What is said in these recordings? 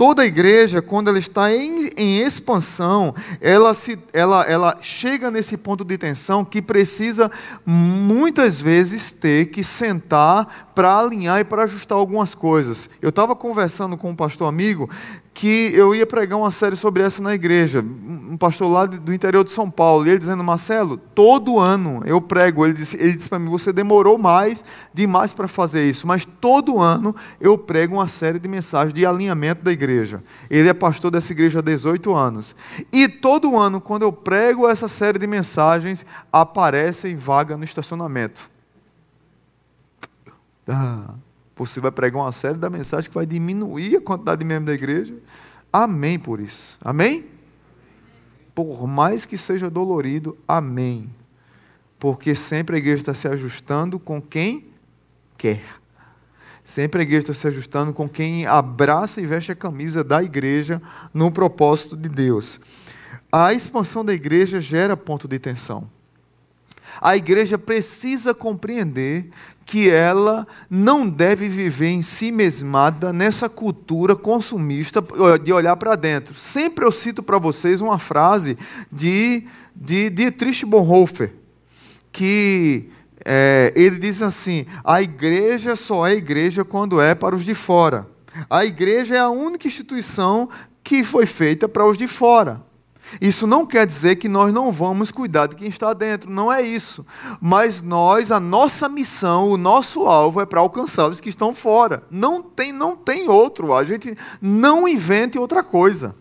Toda igreja, quando ela está em, em expansão, ela, se, ela, ela chega nesse ponto de tensão que precisa muitas vezes ter que sentar para alinhar e para ajustar algumas coisas. Eu estava conversando com um pastor amigo que eu ia pregar uma série sobre essa na igreja, um pastor lá do interior de São Paulo, e ele dizendo, Marcelo, todo ano eu prego, ele disse, ele disse para mim, você demorou mais, demais para fazer isso, mas todo ano eu prego uma série de mensagens de alinhamento da igreja. Ele é pastor dessa igreja há 18 anos. E todo ano, quando eu prego essa série de mensagens, aparecem vaga no estacionamento. Ah. Você vai pregar uma série da mensagem que vai diminuir a quantidade de membros da igreja. Amém por isso. Amém? Por mais que seja dolorido, amém. Porque sempre a igreja está se ajustando com quem quer. Sempre a igreja está se ajustando com quem abraça e veste a camisa da igreja no propósito de Deus. A expansão da igreja gera ponto de tensão. A igreja precisa compreender que ela não deve viver em si mesmada nessa cultura consumista de olhar para dentro. Sempre eu cito para vocês uma frase de, de Dietrich Bonhoeffer, que é, ele diz assim: a igreja só é igreja quando é para os de fora. A igreja é a única instituição que foi feita para os de fora. Isso não quer dizer que nós não vamos cuidar de quem está dentro, não é isso. Mas nós, a nossa missão, o nosso alvo é para alcançar os que estão fora. Não tem, não tem outro. A gente não invente outra coisa.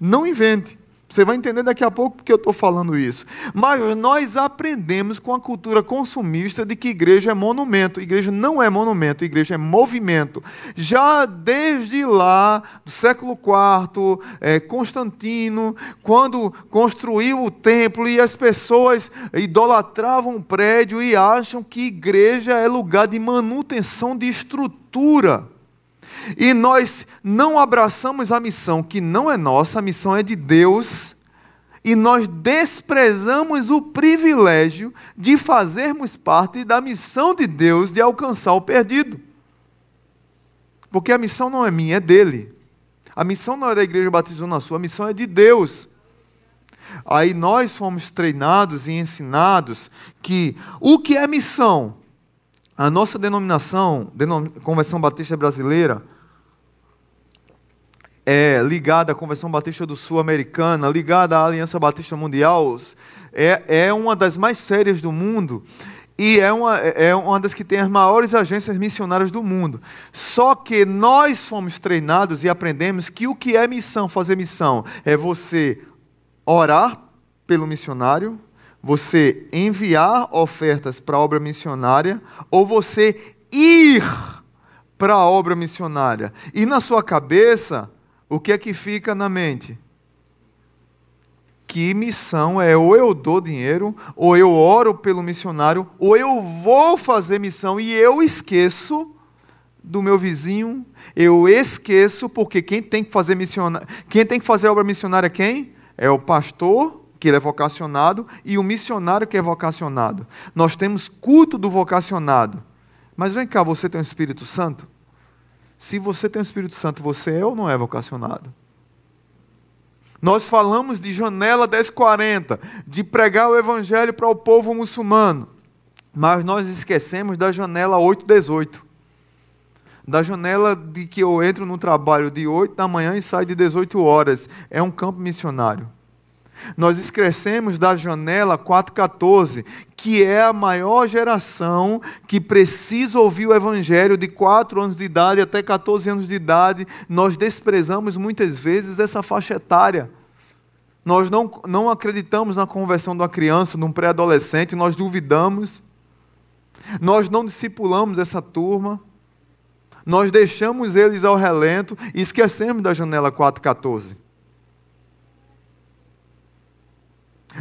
Não invente. Você vai entender daqui a pouco porque eu estou falando isso. Mas nós aprendemos com a cultura consumista de que igreja é monumento. Igreja não é monumento, igreja é movimento. Já desde lá, do século IV, é, Constantino, quando construiu o templo e as pessoas idolatravam o prédio e acham que igreja é lugar de manutenção de estrutura. E nós não abraçamos a missão que não é nossa, a missão é de Deus, e nós desprezamos o privilégio de fazermos parte da missão de Deus de alcançar o perdido. Porque a missão não é minha, é dele. A missão não é da Igreja Batista Zona Sul, a missão é de Deus. Aí nós fomos treinados e ensinados que o que é missão? A nossa denominação, Convenção Batista Brasileira, é, ligada à Convenção Batista do Sul Americana, ligada à Aliança Batista Mundial, é, é uma das mais sérias do mundo e é uma, é uma das que tem as maiores agências missionárias do mundo. Só que nós fomos treinados e aprendemos que o que é missão, fazer missão, é você orar pelo missionário, você enviar ofertas para a obra missionária, ou você ir para a obra missionária. E na sua cabeça, o que é que fica na mente? Que missão é ou eu dou dinheiro, ou eu oro pelo missionário, ou eu vou fazer missão e eu esqueço do meu vizinho, eu esqueço porque quem tem que fazer missionário, quem tem que fazer obra missionária é quem? É o pastor que ele é vocacionado e o missionário que é vocacionado. Nós temos culto do vocacionado. Mas vem cá, você tem o Espírito Santo? Se você tem o Espírito Santo, você é ou não é vocacionado? Nós falamos de janela 1040, de pregar o evangelho para o povo muçulmano, mas nós esquecemos da janela 818. Da janela de que eu entro no trabalho de 8 da manhã e saio de 18 horas. É um campo missionário. Nós esquecemos da janela 414, que é a maior geração que precisa ouvir o Evangelho de 4 anos de idade até 14 anos de idade. Nós desprezamos muitas vezes essa faixa etária. Nós não, não acreditamos na conversão de uma criança, de um pré-adolescente, nós duvidamos. Nós não discipulamos essa turma. Nós deixamos eles ao relento e esquecemos da janela 414.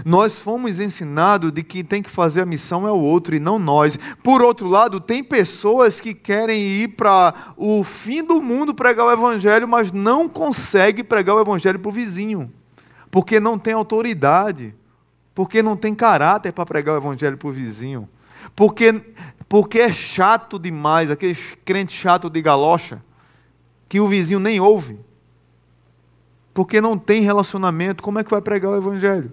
Nós fomos ensinados de que tem que fazer a missão é o outro e não nós. Por outro lado, tem pessoas que querem ir para o fim do mundo pregar o evangelho, mas não conseguem pregar o evangelho para o vizinho, porque não tem autoridade, porque não tem caráter para pregar o evangelho para o vizinho, porque, porque é chato demais, aquele crente chato de galocha, que o vizinho nem ouve. porque não tem relacionamento, como é que vai pregar o Evangelho?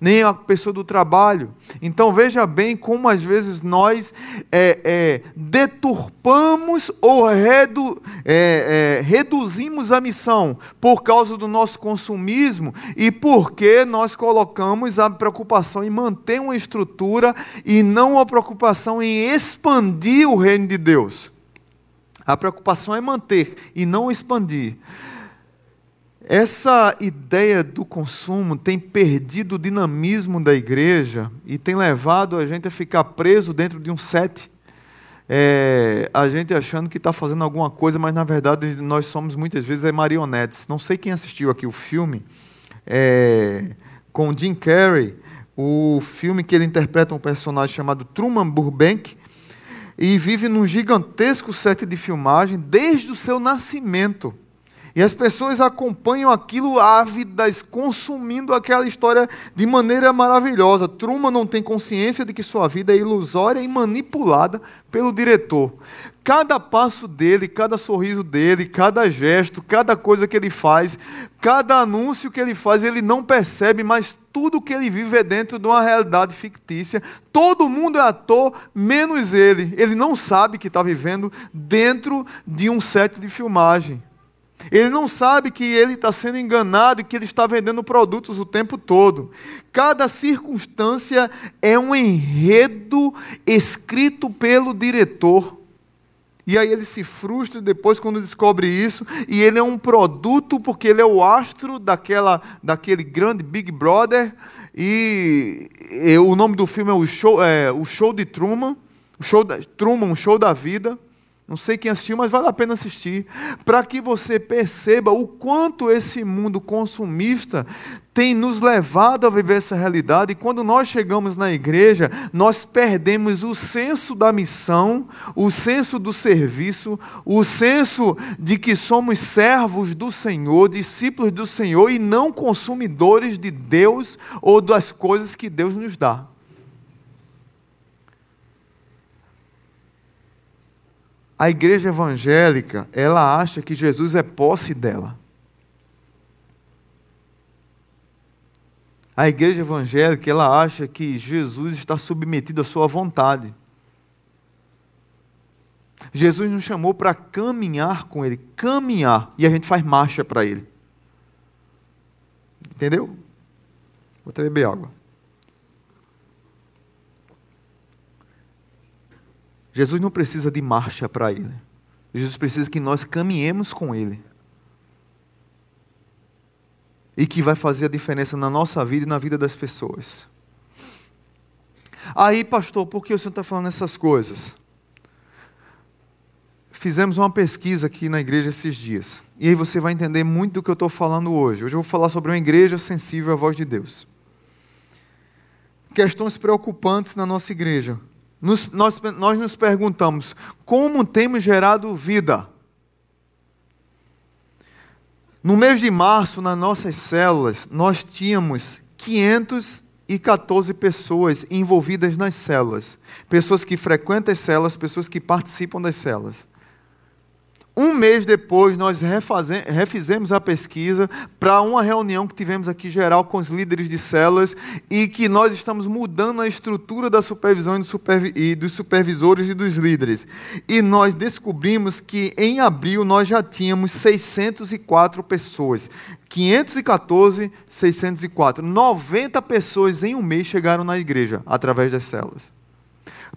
Nem a pessoa do trabalho. Então veja bem como às vezes nós é, é, deturpamos ou redu, é, é, reduzimos a missão por causa do nosso consumismo e porque nós colocamos a preocupação em manter uma estrutura e não a preocupação em expandir o reino de Deus. A preocupação é manter e não expandir. Essa ideia do consumo tem perdido o dinamismo da igreja e tem levado a gente a ficar preso dentro de um set. É, a gente achando que está fazendo alguma coisa, mas na verdade nós somos muitas vezes é marionetes. Não sei quem assistiu aqui o filme é, com Jim Carrey, o filme que ele interpreta um personagem chamado Truman Burbank e vive num gigantesco set de filmagem desde o seu nascimento. E as pessoas acompanham aquilo ávidas, consumindo aquela história de maneira maravilhosa. Truman não tem consciência de que sua vida é ilusória e manipulada pelo diretor. Cada passo dele, cada sorriso dele, cada gesto, cada coisa que ele faz, cada anúncio que ele faz, ele não percebe, mas tudo que ele vive é dentro de uma realidade fictícia. Todo mundo é ator, menos ele. Ele não sabe que está vivendo dentro de um set de filmagem. Ele não sabe que ele está sendo enganado e que ele está vendendo produtos o tempo todo. Cada circunstância é um enredo escrito pelo diretor. E aí ele se frustra depois quando descobre isso, e ele é um produto porque ele é o astro daquela, daquele grande Big Brother. E, e o nome do filme é o Show, é, o show de Truman, o show Truman, o show da vida. Não sei quem assistiu, mas vale a pena assistir, para que você perceba o quanto esse mundo consumista tem nos levado a viver essa realidade. E quando nós chegamos na igreja, nós perdemos o senso da missão, o senso do serviço, o senso de que somos servos do Senhor, discípulos do Senhor e não consumidores de Deus ou das coisas que Deus nos dá. A igreja evangélica, ela acha que Jesus é posse dela. A igreja evangélica, ela acha que Jesus está submetido à sua vontade. Jesus nos chamou para caminhar com Ele, caminhar, e a gente faz marcha para Ele. Entendeu? Vou até beber água. Jesus não precisa de marcha para ele. Jesus precisa que nós caminhemos com ele. E que vai fazer a diferença na nossa vida e na vida das pessoas. Aí, pastor, por que o senhor está falando essas coisas? Fizemos uma pesquisa aqui na igreja esses dias. E aí você vai entender muito do que eu estou falando hoje. Hoje eu vou falar sobre uma igreja sensível à voz de Deus. Questões preocupantes na nossa igreja nos, nós, nós nos perguntamos: como temos gerado vida? No mês de março, nas nossas células, nós tínhamos 514 pessoas envolvidas nas células. Pessoas que frequentam as células, pessoas que participam das células. Um mês depois, nós refizemos a pesquisa para uma reunião que tivemos aqui geral com os líderes de células e que nós estamos mudando a estrutura da supervisão e dos supervisores e dos líderes. E nós descobrimos que em abril nós já tínhamos 604 pessoas. 514, 604. 90 pessoas em um mês chegaram na igreja através das células.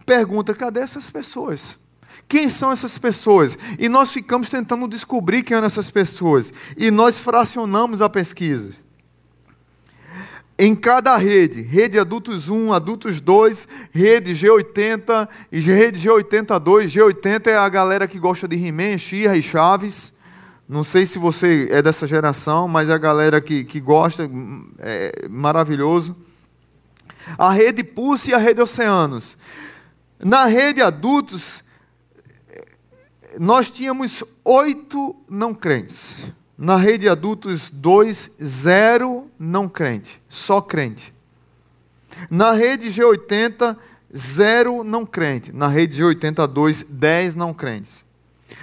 Pergunta: cadê essas pessoas? Quem são essas pessoas? E nós ficamos tentando descobrir quem eram essas pessoas. E nós fracionamos a pesquisa. Em cada rede, rede adultos 1, adultos 2, rede G80 e rede G82. G80 é a galera que gosta de He-Man, Xirra e Chaves. Não sei se você é dessa geração, mas é a galera que, que gosta, é maravilhoso. A rede Pulse e a rede Oceanos. Na rede adultos, nós tínhamos oito não crentes. Na rede adultos, dois, zero não crente, só crente. Na rede G80, zero não crente. Na rede G80, dois, dez não crentes.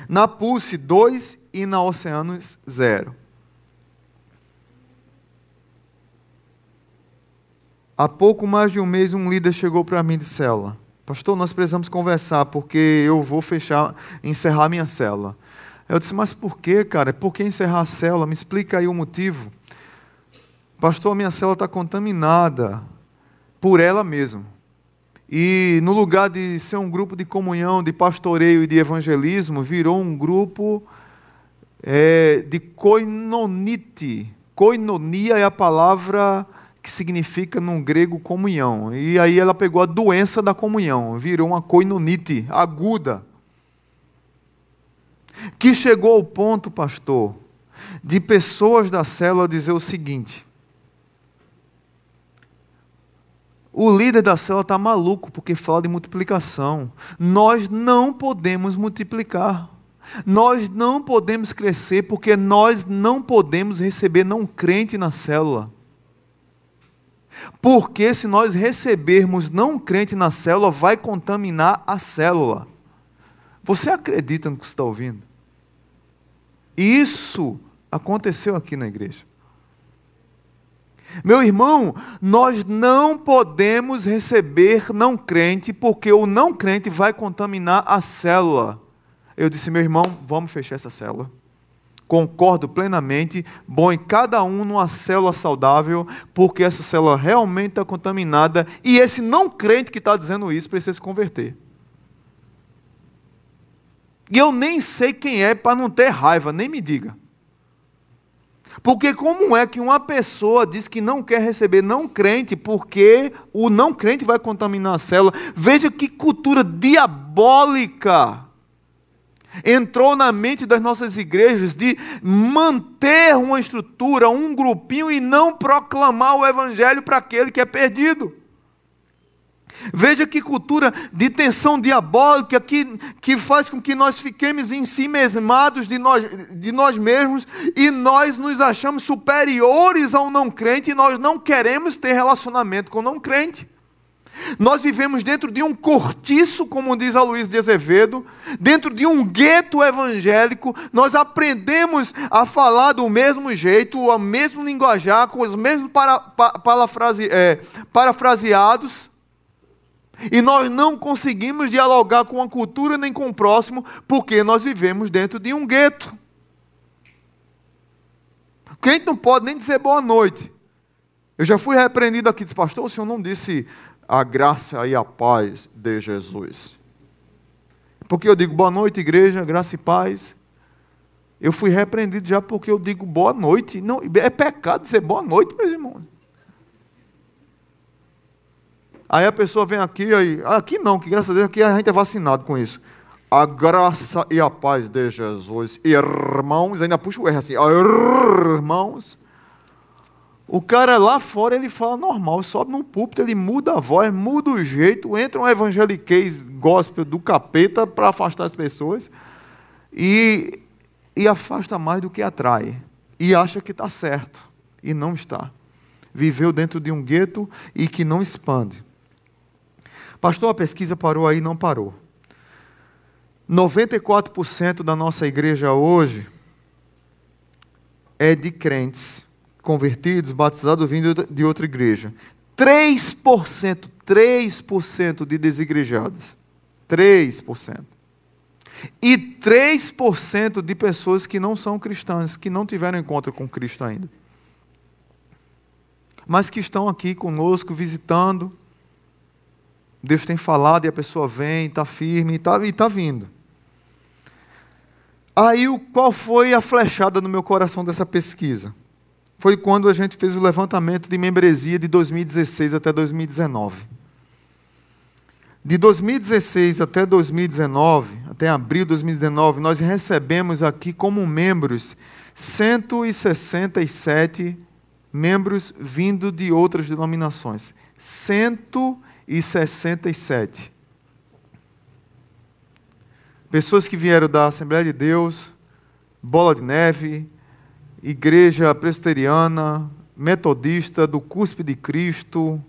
Na Pulse, dois e na Oceanos, zero. Há pouco mais de um mês, um líder chegou para mim de célula. Pastor, nós precisamos conversar, porque eu vou fechar, encerrar minha célula. Eu disse, mas por quê, cara? Por que encerrar a célula? Me explica aí o motivo. Pastor, minha célula está contaminada por ela mesma. E no lugar de ser um grupo de comunhão, de pastoreio e de evangelismo, virou um grupo é, de koinonite. Koinonia é a palavra que significa no grego comunhão. E aí ela pegou a doença da comunhão, virou uma koinonite aguda. Que chegou ao ponto, pastor, de pessoas da célula dizer o seguinte: O líder da célula está maluco porque fala de multiplicação. Nós não podemos multiplicar. Nós não podemos crescer porque nós não podemos receber não crente na célula. Porque se nós recebermos não crente na célula, vai contaminar a célula. Você acredita no que está ouvindo? Isso aconteceu aqui na igreja. Meu irmão, nós não podemos receber não crente, porque o não crente vai contaminar a célula. Eu disse, meu irmão, vamos fechar essa célula. Concordo plenamente. Bom em cada um numa célula saudável, porque essa célula realmente está contaminada. E esse não crente que está dizendo isso precisa se converter. E eu nem sei quem é para não ter raiva, nem me diga. Porque como é que uma pessoa diz que não quer receber não crente porque o não crente vai contaminar a célula? Veja que cultura diabólica entrou na mente das nossas igrejas de manter uma estrutura, um grupinho e não proclamar o evangelho para aquele que é perdido. Veja que cultura de tensão diabólica que, que faz com que nós fiquemos em si mesmados de nós, de nós mesmos e nós nos achamos superiores ao não crente e nós não queremos ter relacionamento com o não crente. Nós vivemos dentro de um cortiço, como diz a Luiz de Azevedo, dentro de um gueto evangélico, nós aprendemos a falar do mesmo jeito, o mesmo linguajar, com os mesmos para, parafrase, é, parafraseados, e nós não conseguimos dialogar com a cultura nem com o próximo, porque nós vivemos dentro de um gueto. O crente não pode nem dizer boa noite. Eu já fui repreendido aqui, disse, pastor, o senhor não disse a graça e a paz de Jesus. Porque eu digo boa noite, igreja, graça e paz. Eu fui repreendido já porque eu digo boa noite. Não, é pecado dizer boa noite, meus irmãos. Aí a pessoa vem aqui, aí, aqui não, que graças a Deus aqui a gente é vacinado com isso. A graça e a paz de Jesus, irmãos, ainda puxa o R assim, irmãos. O cara lá fora ele fala normal, sobe no púlpito, ele muda a voz, muda o jeito, entra um evangeliquez gospel do capeta para afastar as pessoas e, e afasta mais do que atrai. E acha que está certo, e não está. Viveu dentro de um gueto e que não expande. Pastor, a pesquisa parou aí? Não parou. 94% da nossa igreja hoje é de crentes convertidos, batizados, vindo de outra igreja. 3%, 3% de desigrejados. 3%. E 3% de pessoas que não são cristãs, que não tiveram encontro com Cristo ainda. Mas que estão aqui conosco, visitando, Deus tem falado e a pessoa vem, está firme e está tá vindo. Aí, qual foi a flechada no meu coração dessa pesquisa? Foi quando a gente fez o levantamento de membresia de 2016 até 2019. De 2016 até 2019, até abril de 2019, nós recebemos aqui como membros 167 membros vindo de outras denominações. 167 e 67. Pessoas que vieram da Assembleia de Deus, Bola de Neve, Igreja Presbiteriana, Metodista, do Cuspe de Cristo,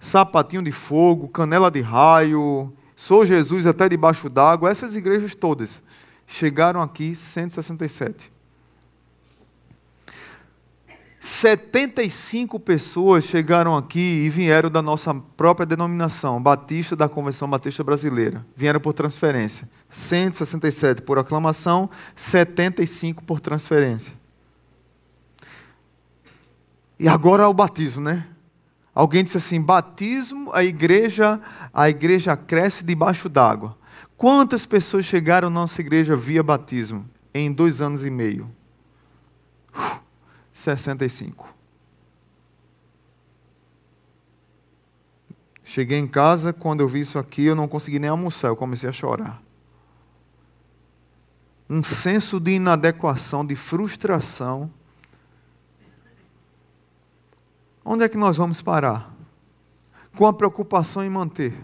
Sapatinho de Fogo, Canela de Raio, Sou Jesus até debaixo d'água, essas igrejas todas chegaram aqui 167. 75 pessoas chegaram aqui e vieram da nossa própria denominação, Batista da Convenção Batista Brasileira. Vieram por transferência. 167 por aclamação, 75 por transferência. E agora o batismo, né? Alguém disse assim: batismo, a igreja, a igreja cresce debaixo d'água. Quantas pessoas chegaram na nossa igreja via batismo em dois anos e meio? 65. Cheguei em casa, quando eu vi isso aqui, eu não consegui nem almoçar, eu comecei a chorar. Um senso de inadequação, de frustração. Onde é que nós vamos parar? Com a preocupação em manter.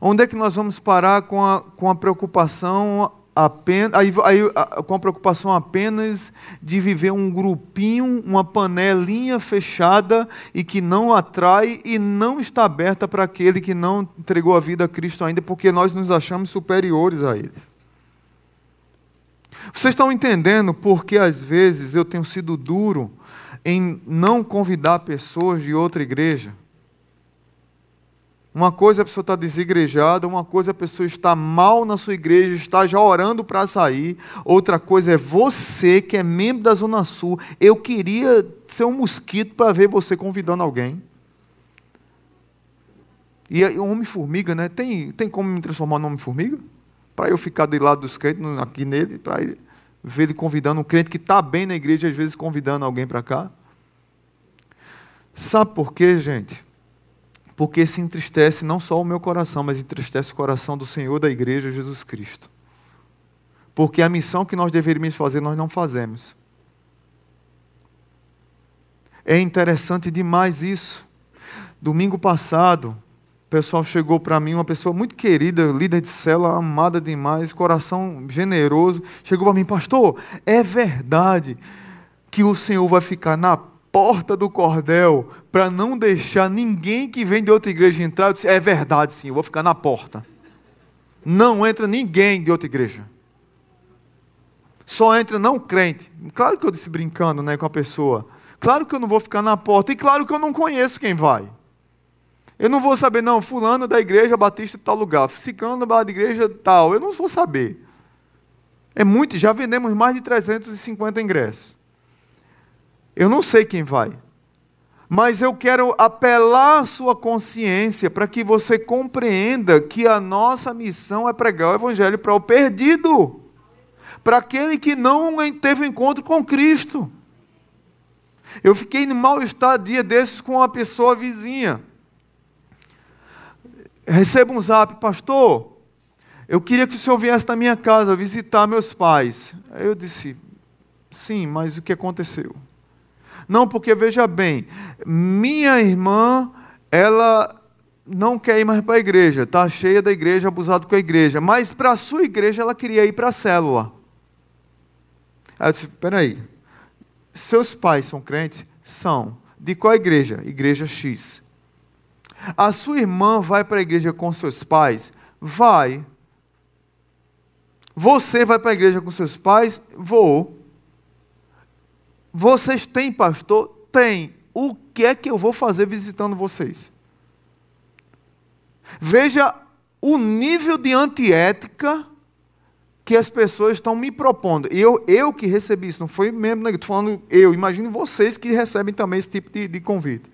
Onde é que nós vamos parar com a, com a preocupação apenas, aí, aí, com a preocupação apenas de viver um grupinho, uma panelinha fechada e que não atrai e não está aberta para aquele que não entregou a vida a Cristo ainda, porque nós nos achamos superiores a ele. Vocês estão entendendo porque às vezes eu tenho sido duro em não convidar pessoas de outra igreja? Uma coisa é a pessoa está desigrejada, uma coisa é a pessoa está mal na sua igreja, está já orando para sair. Outra coisa é você que é membro da Zona Sul. Eu queria ser um mosquito para ver você convidando alguém. E o homem-formiga, né? Tem, tem como me transformar no homem-formiga? Para eu ficar de lado dos crentes, aqui nele, para ver ele convidando um crente que está bem na igreja, às vezes convidando alguém para cá. Sabe por quê, gente? porque se entristece não só o meu coração, mas entristece o coração do Senhor da igreja Jesus Cristo. Porque a missão que nós deveríamos fazer, nós não fazemos. É interessante demais isso. Domingo passado, o pessoal chegou para mim, uma pessoa muito querida, líder de cela, amada demais, coração generoso, chegou para mim, pastor, é verdade que o Senhor vai ficar na porta do cordel para não deixar ninguém que vem de outra igreja entrar. Eu disse, é verdade, sim, eu vou ficar na porta. Não entra ninguém de outra igreja. Só entra não crente. Claro que eu disse brincando né, com a pessoa. Claro que eu não vou ficar na porta. E claro que eu não conheço quem vai. Eu não vou saber, não, fulano da igreja batista de tal lugar, ciclano da igreja tal. Eu não vou saber. É muito, já vendemos mais de 350 ingressos. Eu não sei quem vai. Mas eu quero apelar a sua consciência para que você compreenda que a nossa missão é pregar o Evangelho para o perdido, para aquele que não teve encontro com Cristo. Eu fiquei em mal-estar dia desses com uma pessoa vizinha. Recebo um zap, pastor. Eu queria que o senhor viesse na minha casa visitar meus pais. Aí eu disse, sim, mas o que aconteceu? Não, porque veja bem, minha irmã, ela não quer ir mais para a igreja, está cheia da igreja, abusado com a igreja, mas para a sua igreja ela queria ir para a célula. Aí eu disse: peraí, seus pais são crentes? São. De qual igreja? Igreja X. A sua irmã vai para a igreja com seus pais? Vai. Você vai para a igreja com seus pais? Vou. Vocês têm pastor? Tem. O que é que eu vou fazer visitando vocês? Veja o nível de antiética que as pessoas estão me propondo. Eu, eu que recebi isso, não foi mesmo, estou falando eu, imagine vocês que recebem também esse tipo de, de convite.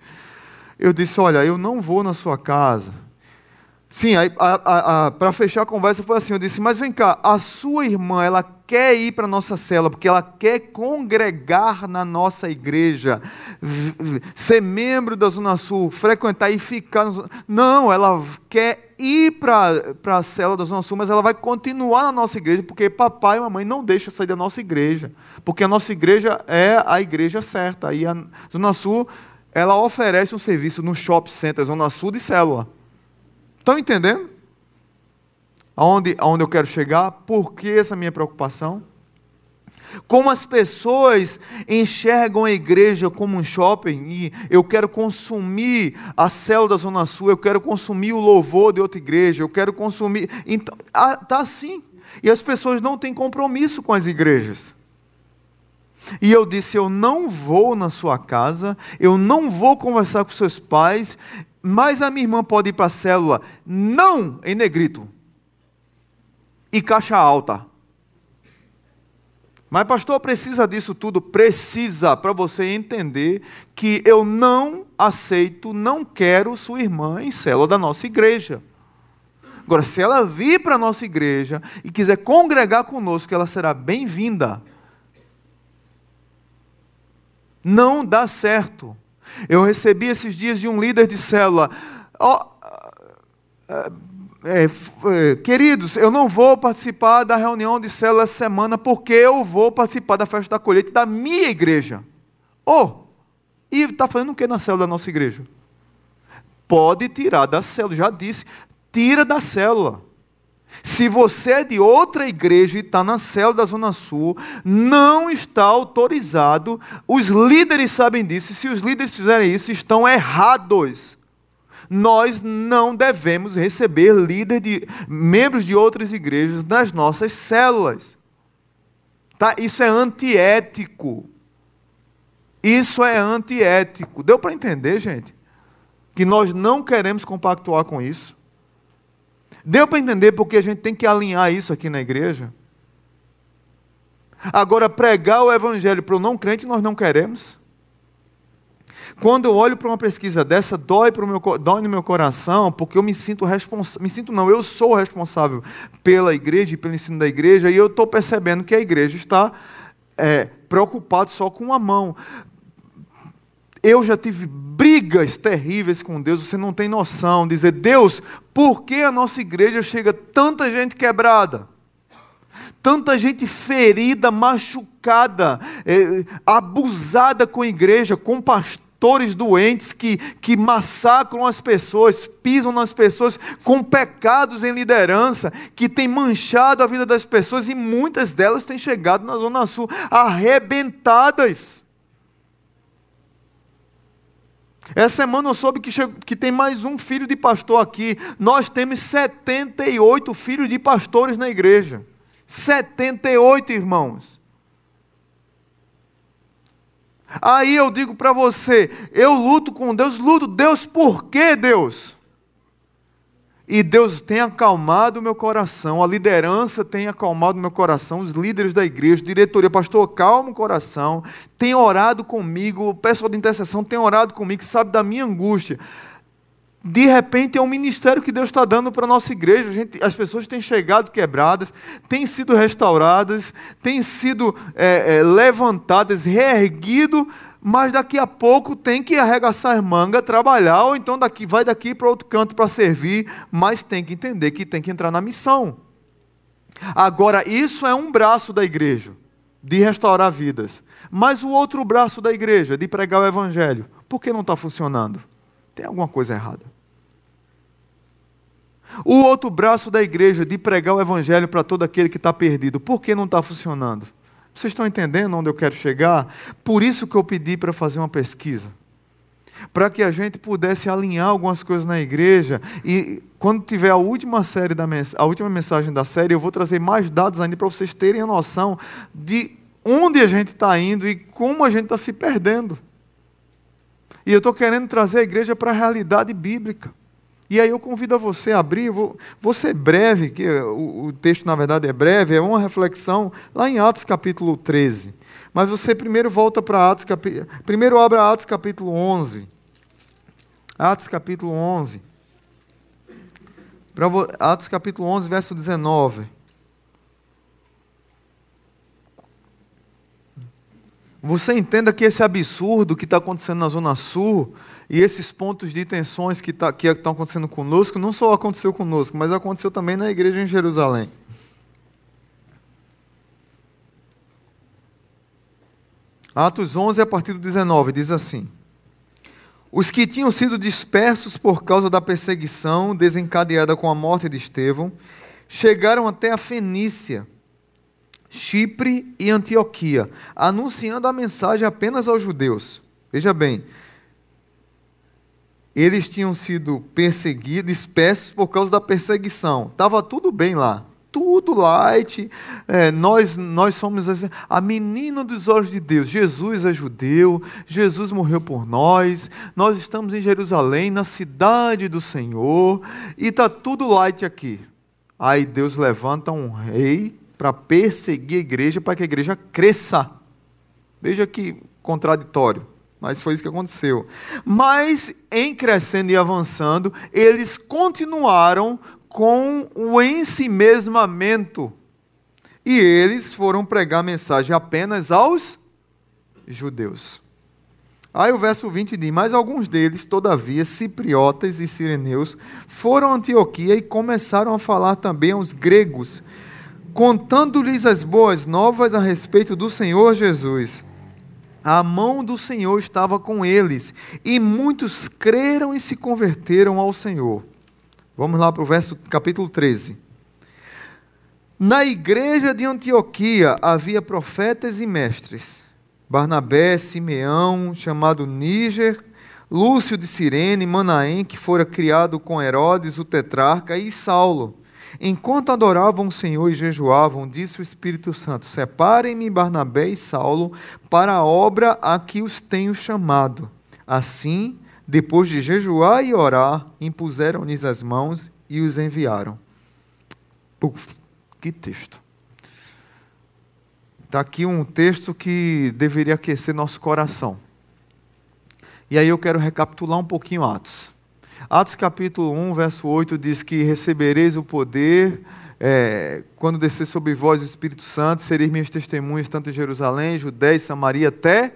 Eu disse: Olha, eu não vou na sua casa. Sim, para fechar a conversa foi assim, eu disse, mas vem cá, a sua irmã, ela quer ir para a nossa cela, porque ela quer congregar na nossa igreja, ser membro da Zona Sul, frequentar e ficar... Não, ela quer ir para a cela da Zona Sul, mas ela vai continuar na nossa igreja, porque papai e mamãe não deixam sair da nossa igreja, porque a nossa igreja é a igreja certa, e a Zona Sul, ela oferece um serviço no Shopping Center Zona Sul de célula. Estão entendendo? Aonde, aonde eu quero chegar? Por que essa minha preocupação? Como as pessoas enxergam a igreja como um shopping e eu quero consumir a célula da Zona Sul, eu quero consumir o louvor de outra igreja, eu quero consumir. Então, está assim. E as pessoas não têm compromisso com as igrejas. E eu disse: Eu não vou na sua casa, eu não vou conversar com seus pais, mas a minha irmã pode ir para a célula. Não, em negrito. E caixa alta. Mas, pastor, precisa disso tudo? Precisa, para você entender que eu não aceito, não quero sua irmã em célula da nossa igreja. Agora, se ela vir para a nossa igreja e quiser congregar conosco, ela será bem-vinda. Não dá certo. Eu recebi esses dias de um líder de célula. Oh, é, é, queridos, eu não vou participar da reunião de célula essa semana porque eu vou participar da festa da colheita da minha igreja. Oh, e está fazendo o que na célula da nossa igreja? Pode tirar da célula, já disse, tira da célula. Se você é de outra igreja e está na célula da Zona Sul, não está autorizado. Os líderes sabem disso. E se os líderes fizerem isso, estão errados. Nós não devemos receber líderes de membros de outras igrejas nas nossas células. Tá? Isso é antiético. Isso é antiético. Deu para entender, gente? Que nós não queremos compactuar com isso. Deu para entender porque a gente tem que alinhar isso aqui na igreja? Agora, pregar o evangelho para o não crente, nós não queremos. Quando eu olho para uma pesquisa dessa, dói, para meu, dói no meu coração, porque eu me sinto responsável. Me sinto, não, eu sou responsável pela igreja e pelo ensino da igreja, e eu estou percebendo que a igreja está é, preocupada só com uma mão. Eu já tive brigas terríveis com Deus, você não tem noção. Dizer, Deus, por que a nossa igreja chega tanta gente quebrada? Tanta gente ferida, machucada, é, abusada com a igreja, com pastores doentes que, que massacram as pessoas, pisam nas pessoas, com pecados em liderança, que tem manchado a vida das pessoas e muitas delas têm chegado na Zona Sul arrebentadas. Essa semana eu soube que, que tem mais um filho de pastor aqui. Nós temos 78 filhos de pastores na igreja. 78 irmãos. Aí eu digo para você, eu luto com Deus, luto, Deus, por que Deus? E Deus tem acalmado o meu coração, a liderança tem acalmado o meu coração, os líderes da igreja, diretoria, pastor, calma o coração, tem orado comigo, o pessoal de intercessão tem orado comigo, sabe da minha angústia. De repente é um ministério que Deus está dando para a nossa igreja. Gente, as pessoas têm chegado quebradas, têm sido restauradas, têm sido é, é, levantadas, reerguido mas daqui a pouco tem que arregaçar as mangas, trabalhar, ou então daqui vai daqui para outro canto para servir, mas tem que entender que tem que entrar na missão. Agora, isso é um braço da igreja, de restaurar vidas. Mas o outro braço da igreja, de pregar o evangelho, por que não está funcionando? Tem alguma coisa errada. O outro braço da igreja, de pregar o evangelho para todo aquele que está perdido, por que não está funcionando? Vocês estão entendendo onde eu quero chegar? Por isso que eu pedi para fazer uma pesquisa. Para que a gente pudesse alinhar algumas coisas na igreja. E quando tiver a última série da a última mensagem da série, eu vou trazer mais dados ainda para vocês terem a noção de onde a gente está indo e como a gente está se perdendo. E eu estou querendo trazer a igreja para a realidade bíblica. E aí eu convido a você a abrir, vou, vou ser breve, que o, o, texto na verdade é breve, é uma reflexão lá em Atos capítulo 13. Mas você primeiro volta para Atos capítulo. Primeiro abra Atos capítulo 11. Atos capítulo 11. Pra, Atos capítulo 11, verso 19. Você entenda que esse absurdo que está acontecendo na Zona Sul e esses pontos de tensões que, tá, que estão acontecendo conosco, não só aconteceu conosco, mas aconteceu também na igreja em Jerusalém. Atos 11, a partir do 19, diz assim: Os que tinham sido dispersos por causa da perseguição desencadeada com a morte de Estevão, chegaram até a Fenícia, Chipre e Antioquia, anunciando a mensagem apenas aos judeus. Veja bem, eles tinham sido perseguidos, dispersos por causa da perseguição. Estava tudo bem lá, tudo light. É, nós, nós somos a menina dos olhos de Deus. Jesus é judeu, Jesus morreu por nós, nós estamos em Jerusalém, na cidade do Senhor, e está tudo light aqui. Aí Deus levanta um rei para perseguir a igreja, para que a igreja cresça. Veja que contraditório. Mas foi isso que aconteceu. Mas, em crescendo e avançando, eles continuaram com o ensimesmamento. E eles foram pregar mensagem apenas aos judeus. Aí o verso 20 diz: Mas alguns deles, todavia, cipriotas e sireneus, foram a Antioquia e começaram a falar também aos gregos, contando-lhes as boas novas a respeito do Senhor Jesus. A mão do Senhor estava com eles, e muitos creram e se converteram ao Senhor. Vamos lá para o verso capítulo 13. Na igreja de Antioquia havia profetas e mestres. Barnabé, Simeão, chamado Níger, Lúcio de Cirene, Manaém, que fora criado com Herodes, o tetrarca, e Saulo Enquanto adoravam o Senhor e jejuavam, disse o Espírito Santo: Separem-me Barnabé e Saulo para a obra a que os tenho chamado. Assim, depois de jejuar e orar, impuseram-lhes as mãos e os enviaram. Uf, que texto! Está aqui um texto que deveria aquecer nosso coração. E aí eu quero recapitular um pouquinho Atos. Atos capítulo 1, verso 8 diz que recebereis o poder é, quando descer sobre vós o Espírito Santo, sereis minhas testemunhas tanto em Jerusalém, Judéia e Samaria até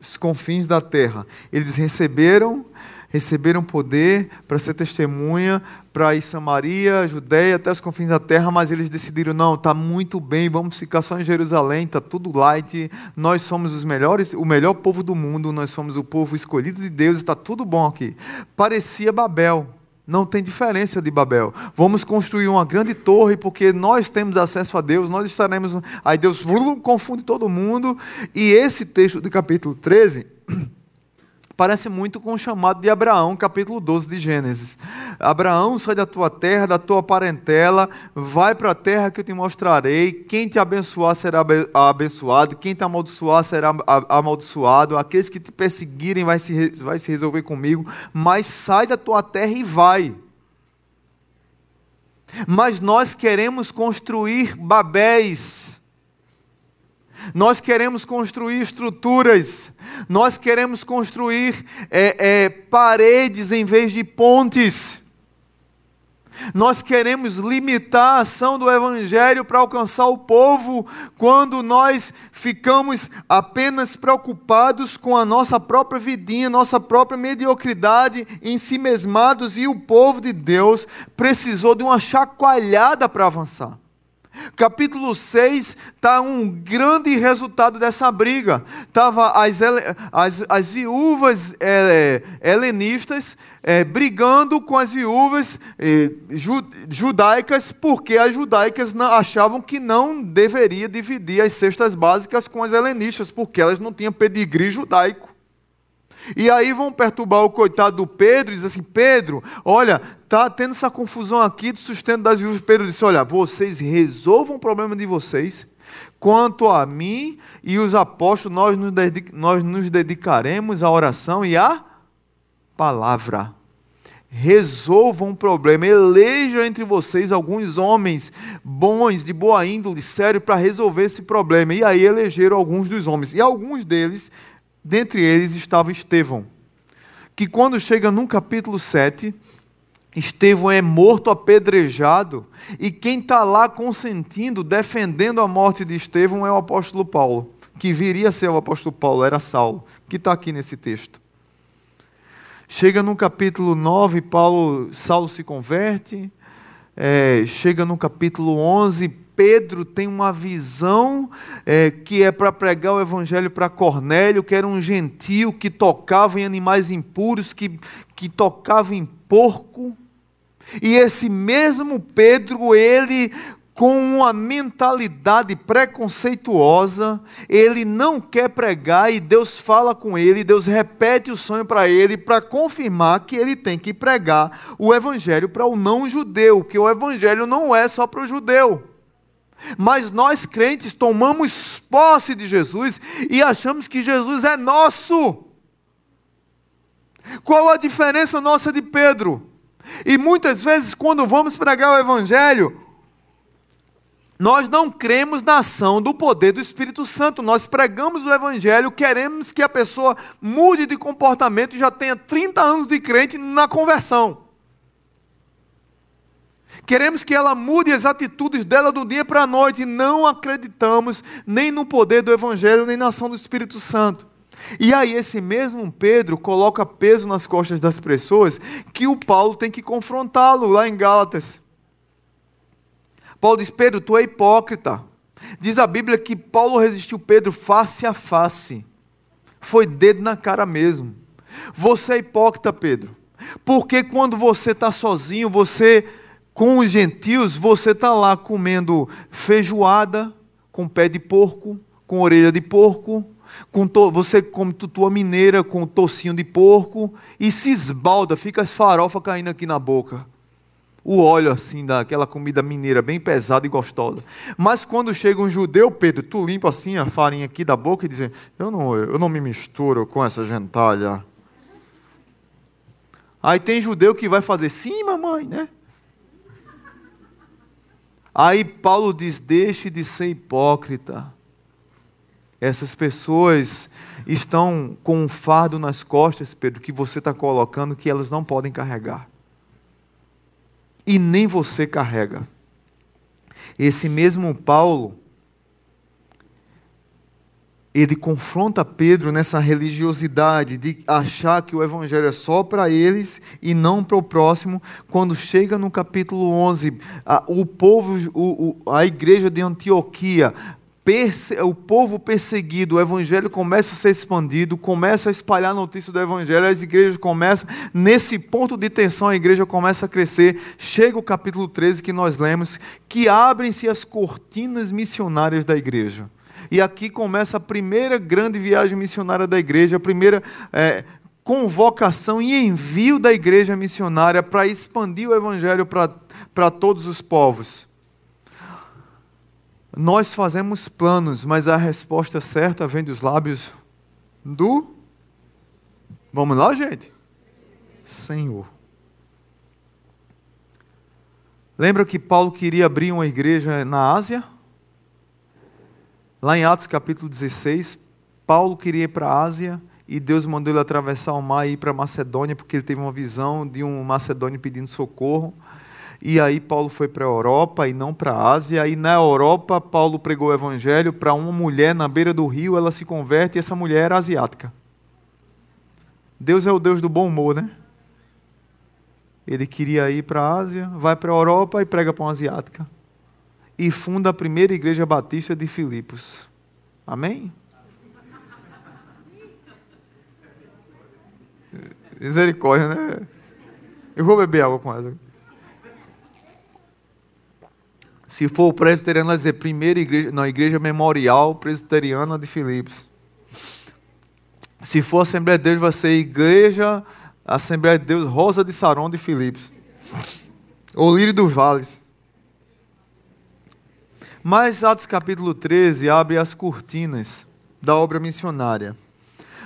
os confins da terra. Eles receberam receberam poder para ser testemunha para ir Samaria, Judéia, até os confins da terra, mas eles decidiram, não, está muito bem, vamos ficar só em Jerusalém, está tudo light, nós somos os melhores, o melhor povo do mundo, nós somos o povo escolhido de Deus, está tudo bom aqui. Parecia Babel, não tem diferença de Babel. Vamos construir uma grande torre porque nós temos acesso a Deus, nós estaremos. Aí Deus confunde todo mundo. E esse texto do capítulo 13 parece muito com o chamado de Abraão, capítulo 12 de Gênesis. Abraão, sai da tua terra, da tua parentela, vai para a terra que eu te mostrarei. Quem te abençoar será abençoado, quem te amaldiçoar será amaldiçoado. Aqueles que te perseguirem vai se, vai se resolver comigo. Mas sai da tua terra e vai. Mas nós queremos construir Babéis nós queremos construir estruturas, nós queremos construir é, é, paredes em vez de pontes. Nós queremos limitar a ação do Evangelho para alcançar o povo, quando nós ficamos apenas preocupados com a nossa própria vidinha, nossa própria mediocridade, em si mesmados, e o povo de Deus precisou de uma chacoalhada para avançar. Capítulo 6 está um grande resultado dessa briga. Estavam as, as, as viúvas é, helenistas é, brigando com as viúvas é, judaicas, porque as judaicas não, achavam que não deveria dividir as cestas básicas com as helenistas, porque elas não tinham pedigree judaico. E aí vão perturbar o coitado do Pedro e diz assim: Pedro, olha, tá tendo essa confusão aqui do sustento das viúvas. Pedro disse: Olha, vocês resolvam o problema de vocês. Quanto a mim e os apóstolos, nós nos, nós nos dedicaremos à oração e à palavra. Resolvam o problema, elejam entre vocês alguns homens bons, de boa índole, sério, para resolver esse problema. E aí elegeram alguns dos homens. E alguns deles Dentre eles estava Estevão, que quando chega no capítulo 7, Estevão é morto apedrejado, e quem está lá consentindo, defendendo a morte de Estevão é o apóstolo Paulo, que viria a ser o apóstolo Paulo, era Saulo, que está aqui nesse texto. Chega no capítulo 9, Paulo, Saulo se converte, é, chega no capítulo 11, Pedro tem uma visão é, que é para pregar o evangelho para Cornélio, que era um gentio que tocava em animais impuros, que, que tocava em porco. E esse mesmo Pedro, ele com uma mentalidade preconceituosa, ele não quer pregar e Deus fala com ele, Deus repete o sonho para ele para confirmar que ele tem que pregar o evangelho para o não judeu, que o evangelho não é só para o judeu. Mas nós crentes tomamos posse de Jesus e achamos que Jesus é nosso. Qual a diferença nossa de Pedro? E muitas vezes, quando vamos pregar o Evangelho, nós não cremos na ação do poder do Espírito Santo. Nós pregamos o Evangelho, queremos que a pessoa mude de comportamento e já tenha 30 anos de crente na conversão. Queremos que ela mude as atitudes dela do dia para a noite. E não acreditamos nem no poder do Evangelho, nem na ação do Espírito Santo. E aí, esse mesmo Pedro coloca peso nas costas das pessoas que o Paulo tem que confrontá-lo lá em Gálatas. Paulo diz: Pedro, tu é hipócrita. Diz a Bíblia que Paulo resistiu Pedro face a face. Foi dedo na cara mesmo. Você é hipócrita, Pedro. Porque quando você está sozinho, você, com os gentios, você está lá comendo feijoada com pé de porco, com orelha de porco, com to, você come tutua mineira com tocinho de porco e se esbalda, fica as farofa caindo aqui na boca. O óleo assim daquela comida mineira bem pesada e gostosa. Mas quando chega um judeu, Pedro, tu limpa assim a farinha aqui da boca e diz: "Eu não, eu não me misturo com essa gentalha". Aí tem judeu que vai fazer: "Sim, mamãe", né? Aí Paulo diz: "Deixe de ser hipócrita". Essas pessoas estão com um fardo nas costas, Pedro, que você está colocando que elas não podem carregar. E nem você carrega. Esse mesmo Paulo, ele confronta Pedro nessa religiosidade de achar que o evangelho é só para eles e não para o próximo. Quando chega no capítulo 11, a, o povo, o, o, a igreja de Antioquia o povo perseguido, o evangelho começa a ser expandido, começa a espalhar a notícia do evangelho, as igrejas começam, nesse ponto de tensão, a igreja começa a crescer. Chega o capítulo 13 que nós lemos, que abrem-se as cortinas missionárias da igreja. E aqui começa a primeira grande viagem missionária da igreja, a primeira é, convocação e envio da igreja missionária para expandir o evangelho para todos os povos. Nós fazemos planos, mas a resposta certa vem dos lábios do. Vamos lá, gente? Senhor. Lembra que Paulo queria abrir uma igreja na Ásia? Lá em Atos capítulo 16, Paulo queria ir para a Ásia e Deus mandou ele atravessar o mar e ir para Macedônia, porque ele teve uma visão de um macedônio pedindo socorro. E aí Paulo foi para a Europa e não para a Ásia. E na Europa, Paulo pregou o evangelho para uma mulher na beira do rio, ela se converte e essa mulher era asiática. Deus é o Deus do bom humor, né? Ele queria ir para a Ásia, vai para a Europa e prega para uma asiática. E funda a primeira igreja batista de Filipos. Amém? Misericórdia, né? Eu vou beber água com ela. Se for o presbiteriano, vai dizer primeira igreja, não, igreja memorial presbiteriana de Filipos. Se for Assembleia de Deus, vai ser igreja Assembleia de Deus Rosa de Saron de Filipos. Ou Lírio dos Vales. Mas Atos capítulo 13 abre as cortinas da obra missionária.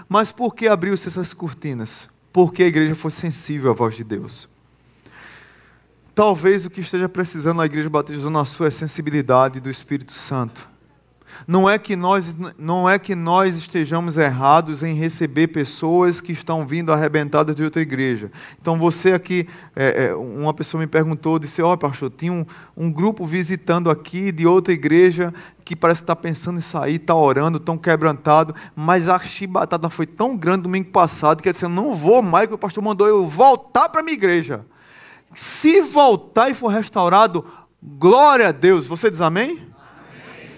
Mas por que abriu-se essas cortinas? Porque a igreja foi sensível à voz de Deus. Talvez o que esteja precisando na Igreja Batista Zona Sul é sensibilidade do Espírito Santo. Não é que nós não é que nós estejamos errados em receber pessoas que estão vindo arrebentadas de outra igreja. Então você aqui, é, é, uma pessoa me perguntou, disse, ó oh, pastor, tinha um, um, grupo visitando aqui de outra igreja que parece estar tá pensando em sair, está orando, tão quebrantado, mas a chibatada foi tão grande domingo passado que ele disse, eu não vou mais, que o pastor mandou eu voltar para minha igreja. Se voltar e for restaurado, glória a Deus. Você diz amém?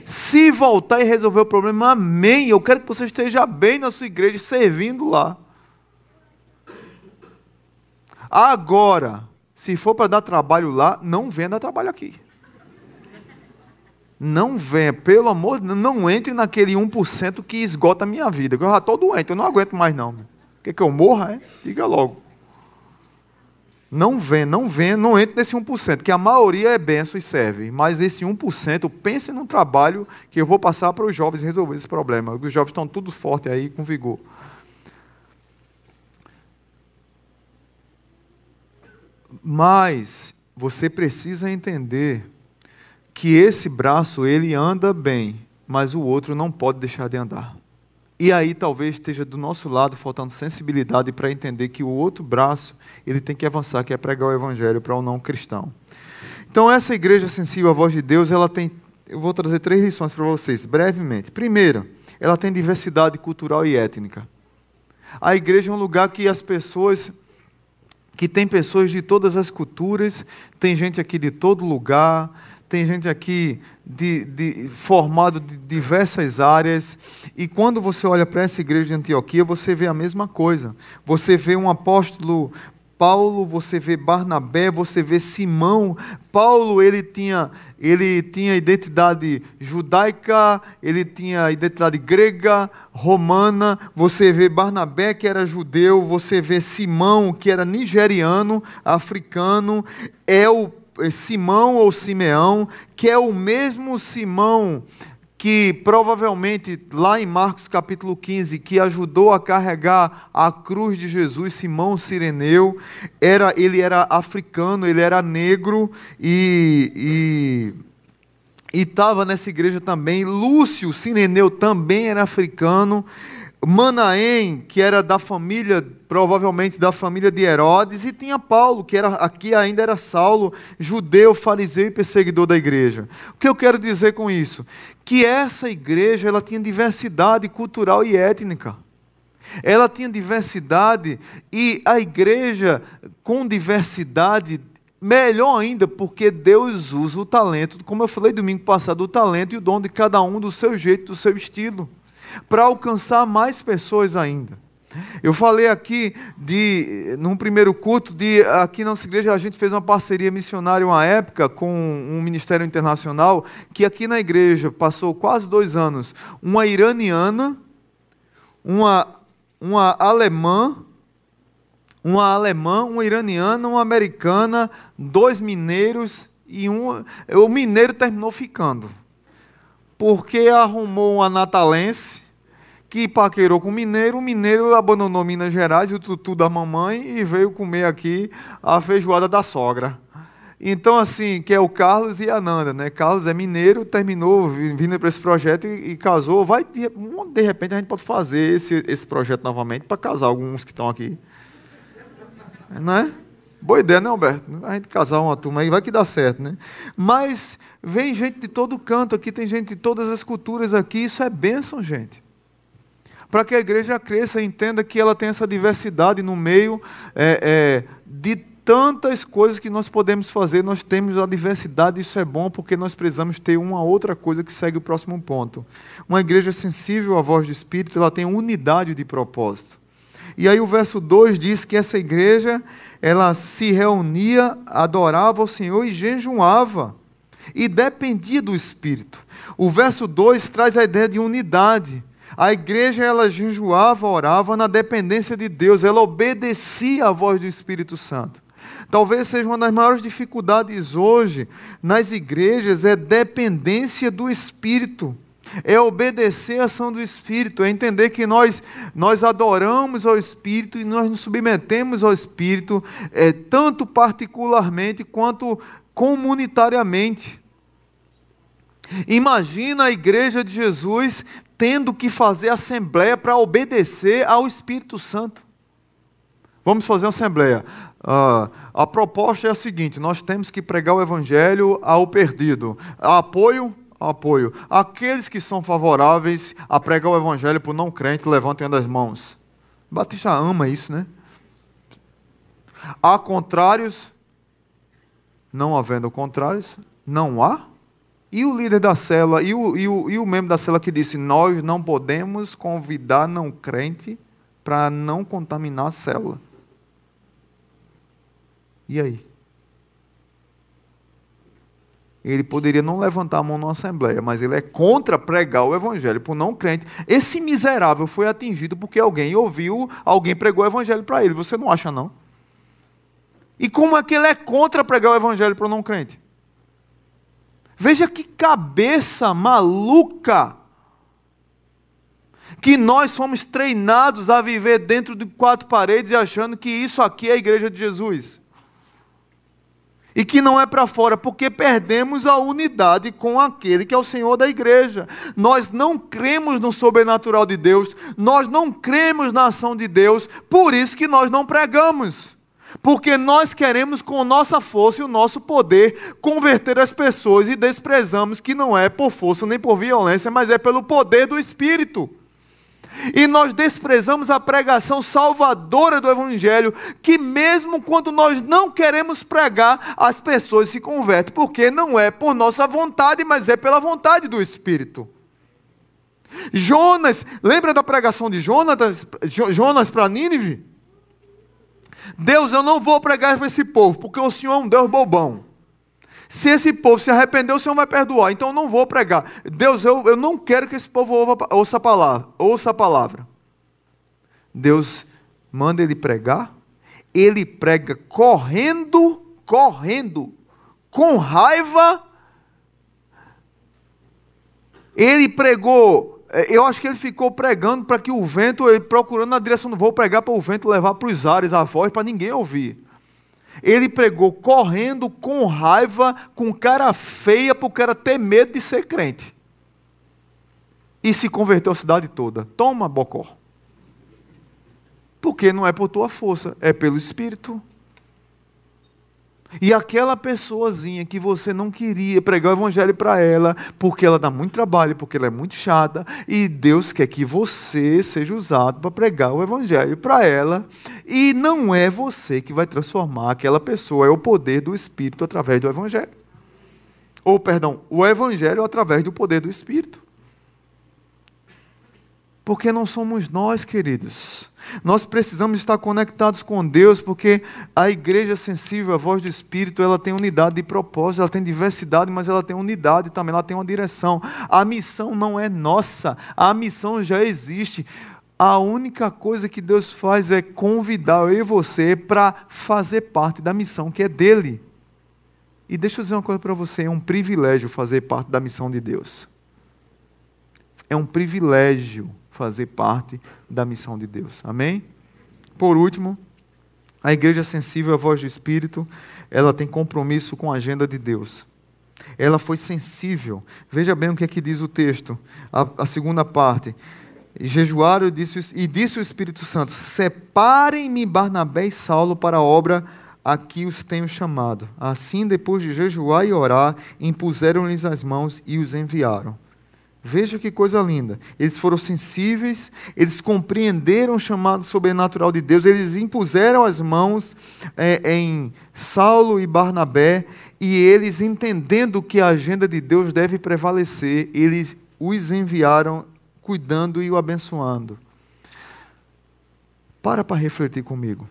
Se voltar e resolver o problema, amém. Eu quero que você esteja bem na sua igreja, servindo lá. Agora, se for para dar trabalho lá, não venha dar trabalho aqui. não venha, pelo amor de Deus, não entre naquele 1% que esgota a minha vida. Eu já estou doente, eu não aguento mais não. Quer que eu morra? É? Diga logo. Não vem, não vem, não entre nesse 1%, que a maioria é benção e serve. Mas esse 1%, pense num trabalho que eu vou passar para os jovens resolver esse problema. Os jovens estão todos fortes aí, com vigor. Mas você precisa entender que esse braço ele anda bem, mas o outro não pode deixar de andar. E aí talvez esteja do nosso lado faltando sensibilidade para entender que o outro braço ele tem que avançar, que é pregar o evangelho para o não cristão. Então essa igreja sensível à voz de Deus, ela tem, eu vou trazer três lições para vocês, brevemente. Primeira, ela tem diversidade cultural e étnica. A igreja é um lugar que as pessoas que tem pessoas de todas as culturas, tem gente aqui de todo lugar, tem gente aqui de, de, formado de diversas áreas. E quando você olha para essa igreja de Antioquia, você vê a mesma coisa. Você vê um apóstolo Paulo, você vê Barnabé, você vê Simão. Paulo, ele tinha, ele tinha identidade judaica, ele tinha identidade grega, romana. Você vê Barnabé, que era judeu, você vê Simão, que era nigeriano, africano. É o Simão ou Simeão, que é o mesmo Simão que provavelmente lá em Marcos capítulo 15, que ajudou a carregar a cruz de Jesus, Simão Sireneu, era, ele era africano, ele era negro e estava nessa igreja também. Lúcio Sireneu também era africano. Manaém, que era da família, provavelmente da família de Herodes, e tinha Paulo, que era aqui ainda era Saulo, judeu, fariseu e perseguidor da igreja. O que eu quero dizer com isso? Que essa igreja ela tinha diversidade cultural e étnica. Ela tinha diversidade e a igreja com diversidade Melhor ainda, porque Deus usa o talento, como eu falei domingo passado, o talento e o dom de cada um do seu jeito, do seu estilo para alcançar mais pessoas ainda. Eu falei aqui de, num primeiro culto, de aqui na nossa igreja a gente fez uma parceria missionária uma época com um ministério internacional, que aqui na igreja passou quase dois anos, uma iraniana, uma, uma alemã, uma alemã, uma iraniana, uma americana, dois mineiros e um. O mineiro terminou ficando. Porque arrumou uma natalense que paquerou com o mineiro, o mineiro abandonou Minas Gerais, o tutu da mamãe, e veio comer aqui a feijoada da sogra. Então, assim, que é o Carlos e a Nanda, né? Carlos é mineiro, terminou vindo para esse projeto e, e, casou. Vai, de, repente, a gente pode fazer esse, esse projeto novamente para casar alguns que estão aqui. Não é? Boa ideia, né, Alberto? A gente casar uma turma aí, vai que dá certo, né? Mas vem gente de todo canto aqui, tem gente de todas as culturas aqui, isso é bênção, gente para que a igreja cresça e entenda que ela tem essa diversidade no meio é, é, de tantas coisas que nós podemos fazer, nós temos a diversidade, isso é bom porque nós precisamos ter uma outra coisa que segue o próximo ponto. Uma igreja sensível à voz do Espírito, ela tem unidade de propósito. E aí o verso 2 diz que essa igreja, ela se reunia, adorava o Senhor e jejuava. E dependia do Espírito. O verso 2 traz a ideia de unidade. A igreja ela jejuava, orava na dependência de Deus, ela obedecia à voz do Espírito Santo. Talvez seja uma das maiores dificuldades hoje nas igrejas é dependência do Espírito. É obedecer a ação do Espírito, é entender que nós, nós adoramos ao Espírito e nós nos submetemos ao Espírito, é, tanto particularmente quanto comunitariamente. Imagina a igreja de Jesus tendo que fazer assembleia para obedecer ao Espírito Santo. Vamos fazer uma assembleia. Uh, a proposta é a seguinte: nós temos que pregar o Evangelho ao perdido. Apoio? Apoio. Aqueles que são favoráveis a pregar o Evangelho para o não crente, levantem as mãos. Batista ama isso, né? Há contrários? Não havendo contrários, não há e o líder da célula, e o, e o, e o membro da célula que disse: Nós não podemos convidar não crente para não contaminar a célula. E aí? ele poderia não levantar a mão na assembleia, mas ele é contra pregar o evangelho por não crente. Esse miserável foi atingido porque alguém ouviu, alguém pregou o evangelho para ele. Você não acha, não? E como é que ele é contra pregar o evangelho para o não crente? Veja que cabeça maluca que nós somos treinados a viver dentro de quatro paredes e achando que isso aqui é a igreja de Jesus. E que não é para fora, porque perdemos a unidade com aquele que é o Senhor da igreja. Nós não cremos no sobrenatural de Deus, nós não cremos na ação de Deus, por isso que nós não pregamos. Porque nós queremos, com nossa força e o nosso poder, converter as pessoas e desprezamos que não é por força nem por violência, mas é pelo poder do Espírito. E nós desprezamos a pregação salvadora do Evangelho, que mesmo quando nós não queremos pregar, as pessoas se convertem, porque não é por nossa vontade, mas é pela vontade do Espírito. Jonas, lembra da pregação de Jonas, Jonas para Nínive? Deus, eu não vou pregar para esse povo, porque o Senhor é um Deus bobão. Se esse povo se arrepender, o Senhor vai perdoar. Então eu não vou pregar. Deus, eu, eu não quero que esse povo ouça a palavra. Ouça a palavra. Deus manda ele pregar. Ele prega correndo, correndo, com raiva. Ele pregou eu acho que ele ficou pregando para que o vento, procurando na direção do voo, pregar para o vento levar para os ares a voz, para ninguém ouvir. Ele pregou correndo, com raiva, com cara feia, o cara ter medo de ser crente. E se converteu a cidade toda. Toma, Bocó. Porque não é por tua força, é pelo Espírito. E aquela pessoazinha que você não queria pregar o evangelho para ela, porque ela dá muito trabalho, porque ela é muito chata, e Deus quer que você seja usado para pregar o evangelho para ela, e não é você que vai transformar aquela pessoa, é o poder do Espírito através do evangelho. Ou, perdão, o evangelho através do poder do Espírito. Porque não somos nós, queridos. Nós precisamos estar conectados com Deus, porque a igreja sensível à voz do Espírito, ela tem unidade de propósito, ela tem diversidade, mas ela tem unidade também, ela tem uma direção. A missão não é nossa, a missão já existe. A única coisa que Deus faz é convidar eu e você para fazer parte da missão que é dele. E deixa eu dizer uma coisa para você: é um privilégio fazer parte da missão de Deus. É um privilégio fazer parte da missão de Deus. Amém? Por último, a igreja sensível à voz do Espírito, ela tem compromisso com a agenda de Deus. Ela foi sensível. Veja bem o que é que diz o texto, a, a segunda parte. Jejuaram disse, e disse o Espírito Santo: Separem-me Barnabé e Saulo para a obra a que os tenho chamado. Assim, depois de jejuar e orar, impuseram-lhes as mãos e os enviaram. Veja que coisa linda. Eles foram sensíveis, eles compreenderam o chamado sobrenatural de Deus, eles impuseram as mãos é, em Saulo e Barnabé, e eles, entendendo que a agenda de Deus deve prevalecer, eles os enviaram cuidando e o abençoando. Para para refletir comigo.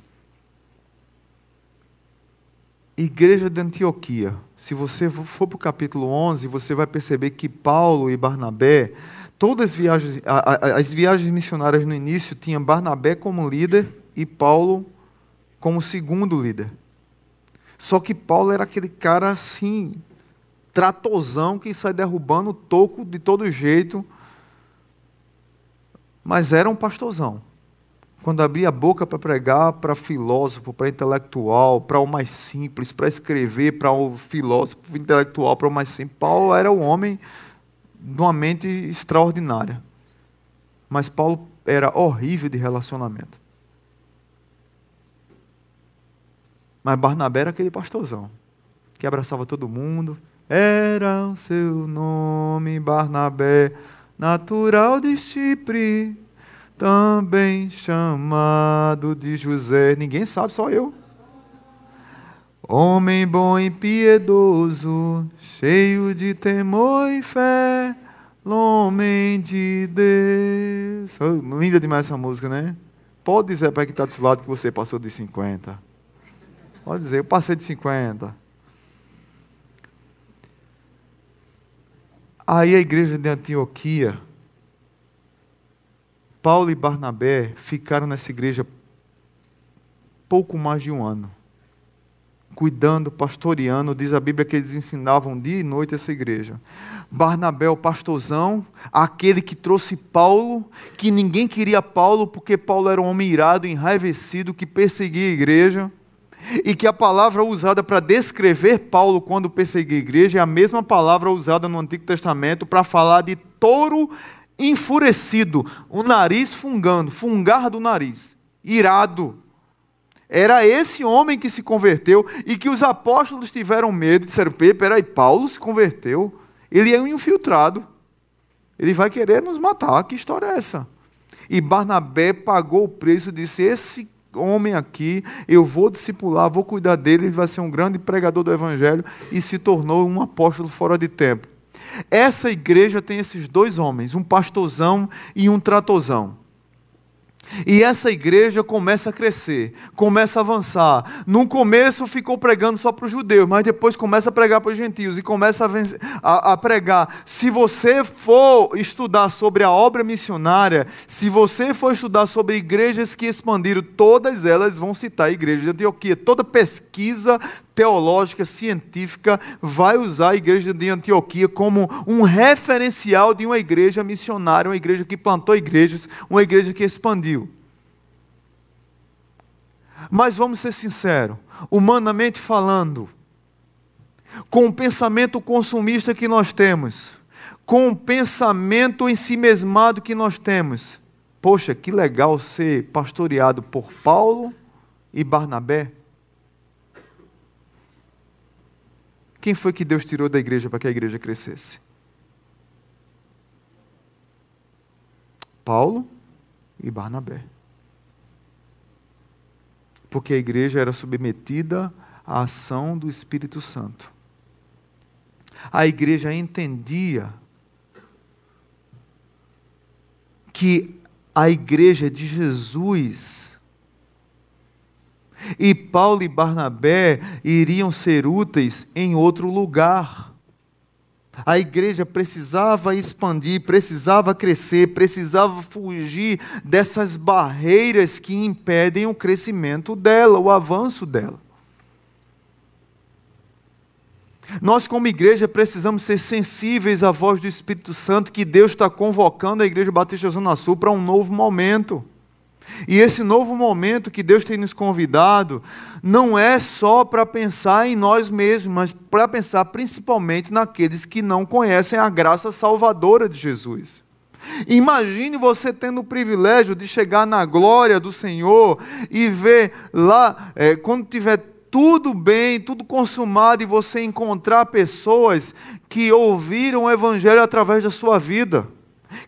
Igreja de Antioquia. Se você for para o capítulo 11, você vai perceber que Paulo e Barnabé, todas as viagens, as viagens missionárias no início tinham Barnabé como líder e Paulo como segundo líder. Só que Paulo era aquele cara assim, tratozão que sai derrubando o toco de todo jeito, mas era um pastorzão quando abria a boca para pregar para filósofo, para intelectual, para o mais simples, para escrever para o filósofo intelectual, para o mais simples, Paulo era um homem de uma mente extraordinária. Mas Paulo era horrível de relacionamento. Mas Barnabé era aquele pastorzão que abraçava todo mundo. Era o seu nome, Barnabé, natural de Chipre também chamado de José. Ninguém sabe, só eu. Homem bom e piedoso, cheio de temor e fé, homem de Deus. Linda demais essa música, né? Pode dizer para quem está do seu lado que você passou de 50. Pode dizer, eu passei de 50. Aí a igreja de Antioquia, Paulo e Barnabé ficaram nessa igreja pouco mais de um ano cuidando, pastoreando. Diz a Bíblia que eles ensinavam dia e noite essa igreja. Barnabé, o pastorzão, aquele que trouxe Paulo, que ninguém queria Paulo porque Paulo era um homem irado, enraivecido, que perseguia a igreja. E que a palavra usada para descrever Paulo quando perseguia a igreja é a mesma palavra usada no Antigo Testamento para falar de touro enfurecido, o nariz fungando, fungar do nariz, irado era esse homem que se converteu e que os apóstolos tiveram medo e disseram: peraí, Paulo se converteu, ele é um infiltrado, ele vai querer nos matar. Que história é essa? E Barnabé pagou o preço, disse: Esse homem aqui, eu vou discipular, vou cuidar dele, ele vai ser um grande pregador do evangelho, e se tornou um apóstolo fora de tempo. Essa igreja tem esses dois homens, um pastorzão e um tratorzão. E essa igreja começa a crescer, começa a avançar. No começo ficou pregando só para os judeus, mas depois começa a pregar para os gentios e começa a, a, a, pregar. Se você for estudar sobre a obra missionária, se você for estudar sobre igrejas que expandiram, todas elas vão citar a igreja de Antioquia. Toda pesquisa teológica, científica, vai usar a igreja de Antioquia como um referencial de uma igreja missionária, uma igreja que plantou igrejas, uma igreja que expandiu. Mas vamos ser sinceros, humanamente falando, com o pensamento consumista que nós temos, com o pensamento em si mesmado que nós temos, poxa, que legal ser pastoreado por Paulo e Barnabé. Quem foi que Deus tirou da igreja para que a igreja crescesse? Paulo e Barnabé. Porque a igreja era submetida à ação do Espírito Santo. A igreja entendia que a igreja de Jesus e Paulo e Barnabé iriam ser úteis em outro lugar. A igreja precisava expandir, precisava crescer, precisava fugir dessas barreiras que impedem o crescimento dela, o avanço dela. Nós, como igreja, precisamos ser sensíveis à voz do Espírito Santo que Deus está convocando a Igreja Batista Zona Sul para um novo momento. E esse novo momento que Deus tem nos convidado não é só para pensar em nós mesmos, mas para pensar principalmente naqueles que não conhecem a graça salvadora de Jesus. Imagine você tendo o privilégio de chegar na glória do Senhor e ver lá, é, quando tiver tudo bem, tudo consumado, e você encontrar pessoas que ouviram o Evangelho através da sua vida,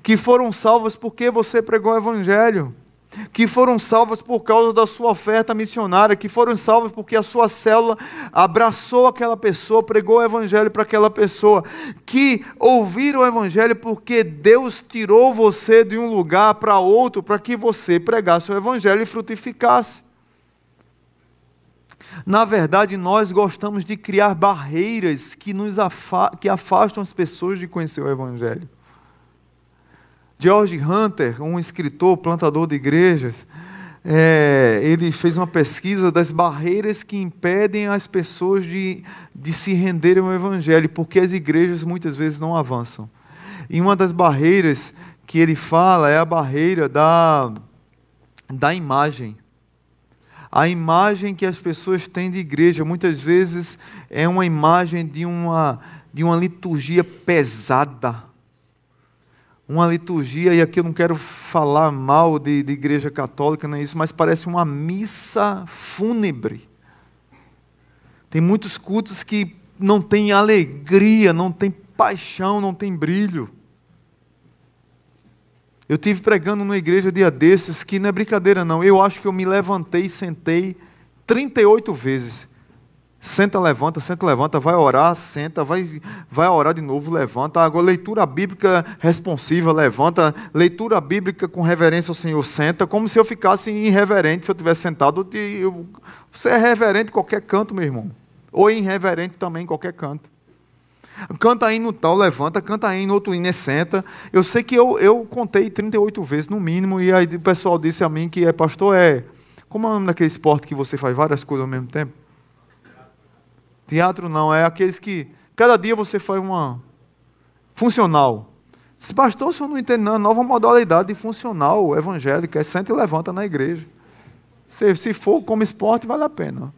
que foram salvas porque você pregou o Evangelho que foram salvas por causa da sua oferta missionária, que foram salvas porque a sua célula abraçou aquela pessoa, pregou o evangelho para aquela pessoa, que ouviram o evangelho porque Deus tirou você de um lugar para outro para que você pregasse o evangelho e frutificasse. Na verdade, nós gostamos de criar barreiras que, nos afa que afastam as pessoas de conhecer o evangelho. George Hunter, um escritor, plantador de igrejas, é, ele fez uma pesquisa das barreiras que impedem as pessoas de, de se renderem ao Evangelho, porque as igrejas muitas vezes não avançam. E uma das barreiras que ele fala é a barreira da, da imagem. A imagem que as pessoas têm de igreja muitas vezes é uma imagem de uma, de uma liturgia pesada uma liturgia, e aqui eu não quero falar mal de, de igreja católica, não é isso, mas parece uma missa fúnebre. Tem muitos cultos que não tem alegria, não tem paixão, não tem brilho. Eu tive pregando numa igreja dia desses que não é brincadeira não. Eu acho que eu me levantei e sentei 38 vezes. Senta, levanta, senta, levanta, vai orar, senta, vai, vai orar de novo, levanta. Agora, leitura bíblica responsiva, levanta. Leitura bíblica com reverência ao Senhor, senta. Como se eu ficasse irreverente se eu tivesse sentado. você é reverente em qualquer canto, meu irmão. Ou irreverente também em qualquer canto. Canta hino tal, levanta, canta hino, outro hino, senta. Eu sei que eu, eu contei 38 vezes no mínimo, e aí o pessoal disse a mim que é pastor, é. Como é o nome daquele esporte que você faz várias coisas ao mesmo tempo? Teatro não, é aqueles que. Cada dia você faz uma. Funcional. Se pastor, se eu não entendo, não, nova modalidade de funcional evangélica, é senta e levanta na igreja. Se, se for como esporte, vale a pena.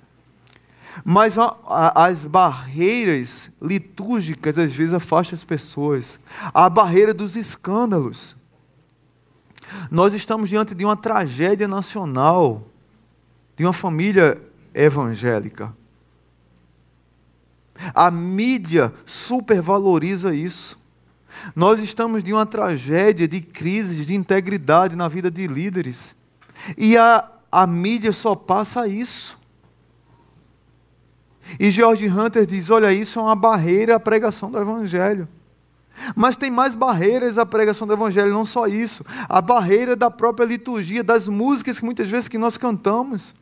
Mas a, a, as barreiras litúrgicas às vezes afastam as pessoas. A barreira dos escândalos. Nós estamos diante de uma tragédia nacional, de uma família evangélica. A mídia supervaloriza isso. Nós estamos de uma tragédia de crises de integridade na vida de líderes. E a, a mídia só passa isso. E George Hunter diz: olha, isso é uma barreira à pregação do Evangelho. Mas tem mais barreiras à pregação do Evangelho, não só isso. A barreira da própria liturgia, das músicas que muitas vezes que nós cantamos.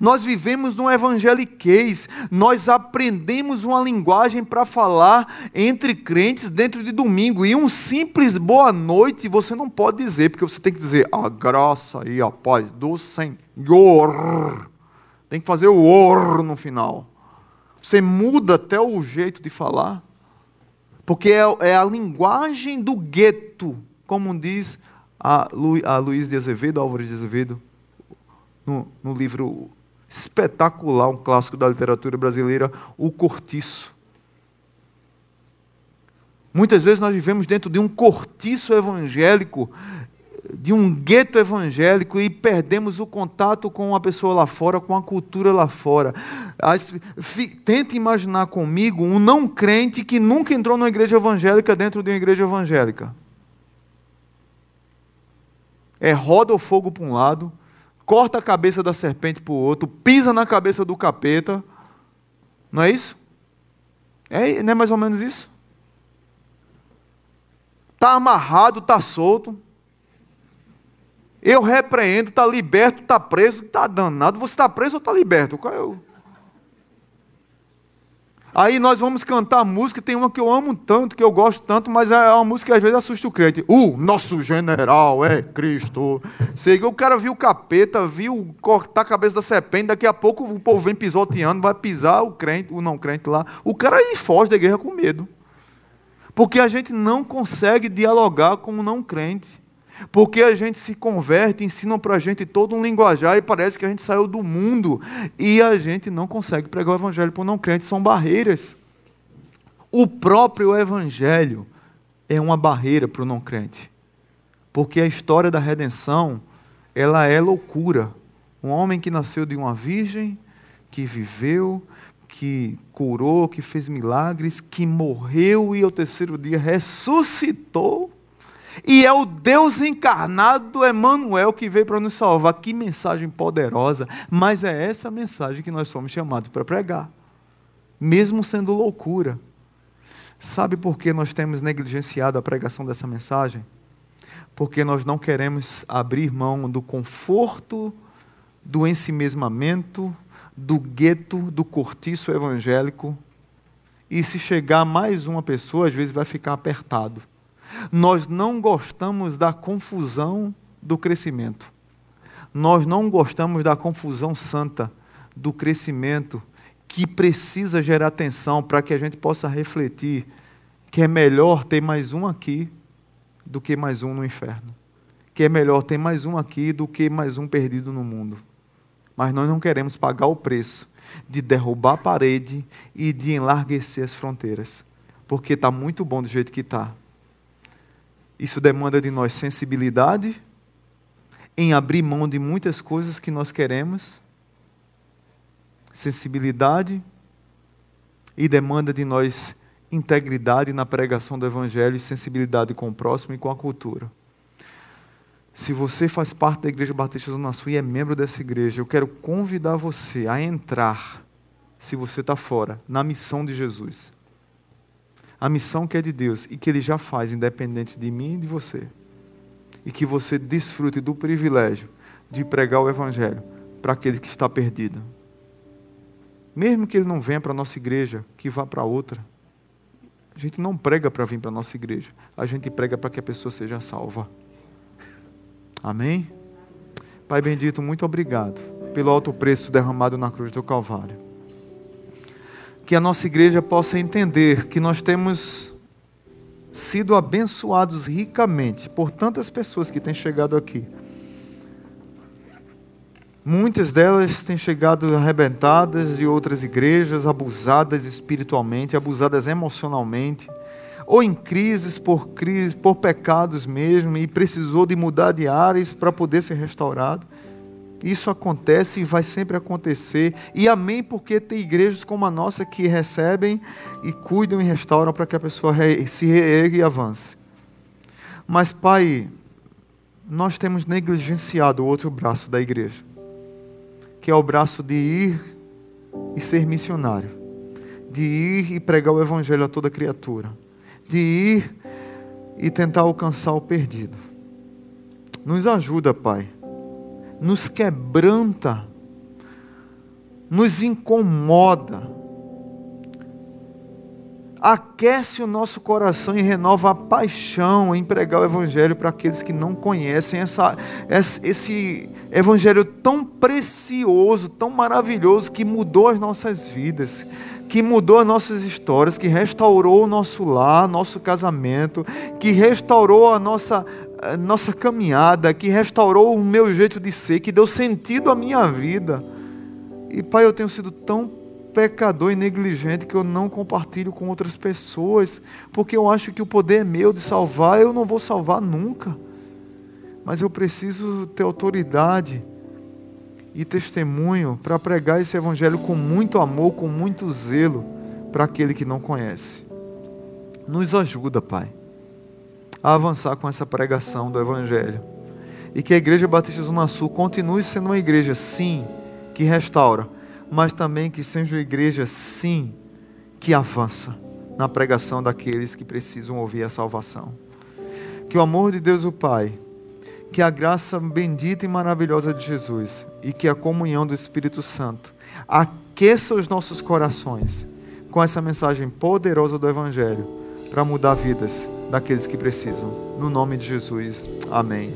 Nós vivemos num evangeliquez, nós aprendemos uma linguagem para falar entre crentes dentro de domingo. E um simples boa noite você não pode dizer, porque você tem que dizer a graça e a paz do Senhor. Tem que fazer o or no final. Você muda até o jeito de falar, porque é, é a linguagem do gueto, como diz a, Lu, a Luiz de Azevedo, Álvaro de Azevedo, no, no livro espetacular, um clássico da literatura brasileira, O Cortiço. Muitas vezes nós vivemos dentro de um cortiço evangélico, de um gueto evangélico e perdemos o contato com a pessoa lá fora, com a cultura lá fora. Tente imaginar comigo um não crente que nunca entrou numa igreja evangélica dentro de uma igreja evangélica. É roda o fogo para um lado, corta a cabeça da serpente para o outro, pisa na cabeça do capeta. Não é isso? É, não é mais ou menos isso? Está amarrado, está solto. Eu repreendo, está liberto, está preso, está danado. Você está preso ou está liberto? Qual é o... Aí nós vamos cantar música, tem uma que eu amo tanto, que eu gosto tanto, mas é uma música que às vezes assusta o crente. O nosso general é Cristo. Sei, o cara viu o capeta, viu cortar a cabeça da serpente, daqui a pouco o povo vem pisoteando, vai pisar o crente, o não crente lá. O cara aí foge da igreja com medo. Porque a gente não consegue dialogar com o não crente. Porque a gente se converte, ensinam para a gente todo um linguajar e parece que a gente saiu do mundo e a gente não consegue pregar o evangelho para o não crente, são barreiras. O próprio evangelho é uma barreira para o não crente. Porque a história da redenção, ela é loucura. Um homem que nasceu de uma virgem, que viveu, que curou, que fez milagres, que morreu e ao terceiro dia ressuscitou e é o Deus encarnado, Emmanuel, que veio para nos salvar. Que mensagem poderosa! Mas é essa mensagem que nós somos chamados para pregar, mesmo sendo loucura. Sabe por que nós temos negligenciado a pregação dessa mensagem? Porque nós não queremos abrir mão do conforto, do ensimesmamento, do gueto, do cortiço evangélico. E se chegar mais uma pessoa, às vezes vai ficar apertado. Nós não gostamos da confusão do crescimento. Nós não gostamos da confusão santa do crescimento que precisa gerar atenção para que a gente possa refletir que é melhor ter mais um aqui do que mais um no inferno. Que é melhor ter mais um aqui do que mais um perdido no mundo. Mas nós não queremos pagar o preço de derrubar a parede e de enlarguecer as fronteiras. Porque está muito bom do jeito que está. Isso demanda de nós sensibilidade em abrir mão de muitas coisas que nós queremos, sensibilidade e demanda de nós integridade na pregação do Evangelho e sensibilidade com o próximo e com a cultura. Se você faz parte da Igreja Batista do Sul e é membro dessa igreja, eu quero convidar você a entrar, se você está fora, na missão de Jesus a missão que é de Deus e que Ele já faz, independente de mim e de você. E que você desfrute do privilégio de pregar o Evangelho para aquele que está perdido. Mesmo que ele não venha para a nossa igreja, que vá para outra. A gente não prega para vir para a nossa igreja, a gente prega para que a pessoa seja salva. Amém? Pai bendito, muito obrigado pelo alto preço derramado na cruz do Calvário. Que a nossa igreja possa entender que nós temos sido abençoados ricamente por tantas pessoas que têm chegado aqui. Muitas delas têm chegado arrebentadas de outras igrejas, abusadas espiritualmente, abusadas emocionalmente, ou em crises por, crise, por pecados mesmo, e precisou de mudar de áreas para poder ser restaurado. Isso acontece e vai sempre acontecer. E amém, porque tem igrejas como a nossa que recebem e cuidam e restauram para que a pessoa se reergue e avance. Mas, Pai, nós temos negligenciado o outro braço da igreja, que é o braço de ir e ser missionário, de ir e pregar o evangelho a toda criatura, de ir e tentar alcançar o perdido. Nos ajuda, Pai nos quebranta, nos incomoda, aquece o nosso coração e renova a paixão em pregar o Evangelho para aqueles que não conhecem essa, esse Evangelho tão precioso, tão maravilhoso, que mudou as nossas vidas, que mudou as nossas histórias, que restaurou o nosso lar, nosso casamento, que restaurou a nossa, nossa caminhada, que restaurou o meu jeito de ser, que deu sentido à minha vida. E Pai, eu tenho sido tão pecador e negligente que eu não compartilho com outras pessoas, porque eu acho que o poder é meu de salvar, eu não vou salvar nunca. Mas eu preciso ter autoridade e testemunho para pregar esse evangelho com muito amor, com muito zelo para aquele que não conhece. Nos ajuda, Pai a avançar com essa pregação do Evangelho. E que a Igreja Batista Zona Sul continue sendo uma igreja, sim, que restaura, mas também que seja uma igreja, sim, que avança na pregação daqueles que precisam ouvir a salvação. Que o amor de Deus, o Pai, que a graça bendita e maravilhosa de Jesus e que a comunhão do Espírito Santo aqueça os nossos corações com essa mensagem poderosa do Evangelho para mudar vidas daqueles que precisam. No nome de Jesus. Amém.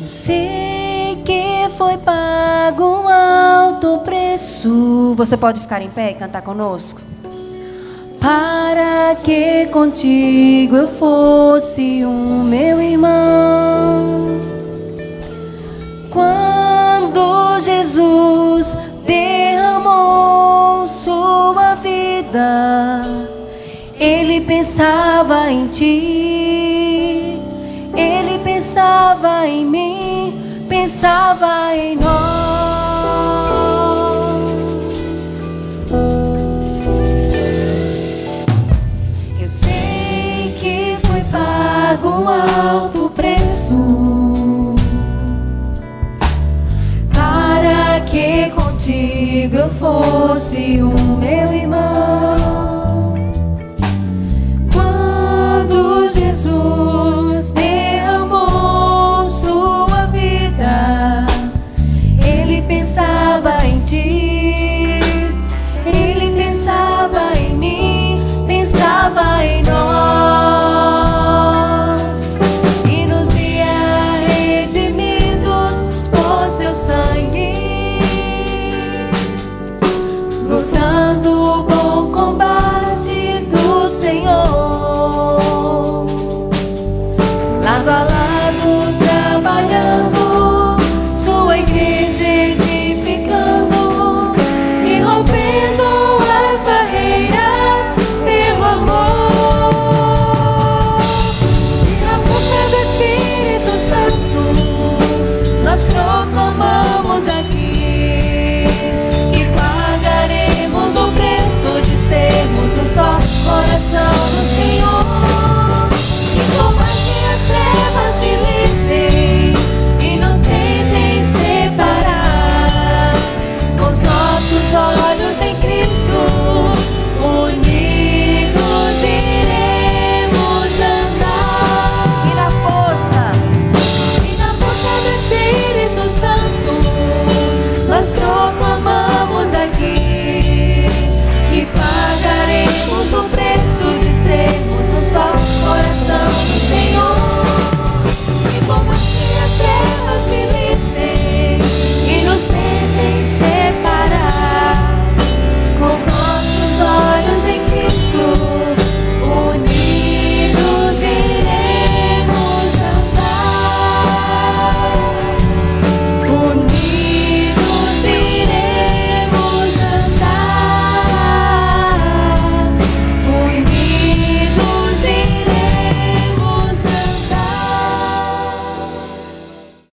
Eu sei que foi pago um alto preço. Você pode ficar em pé e cantar conosco? Para que contigo eu fosse um meu irmão. Quando Jesus derramou sua vida, ele pensava em ti, ele pensava em mim, pensava em nós. Eu sei que foi pago alto eu fosse o meu irmão. Quando Jesus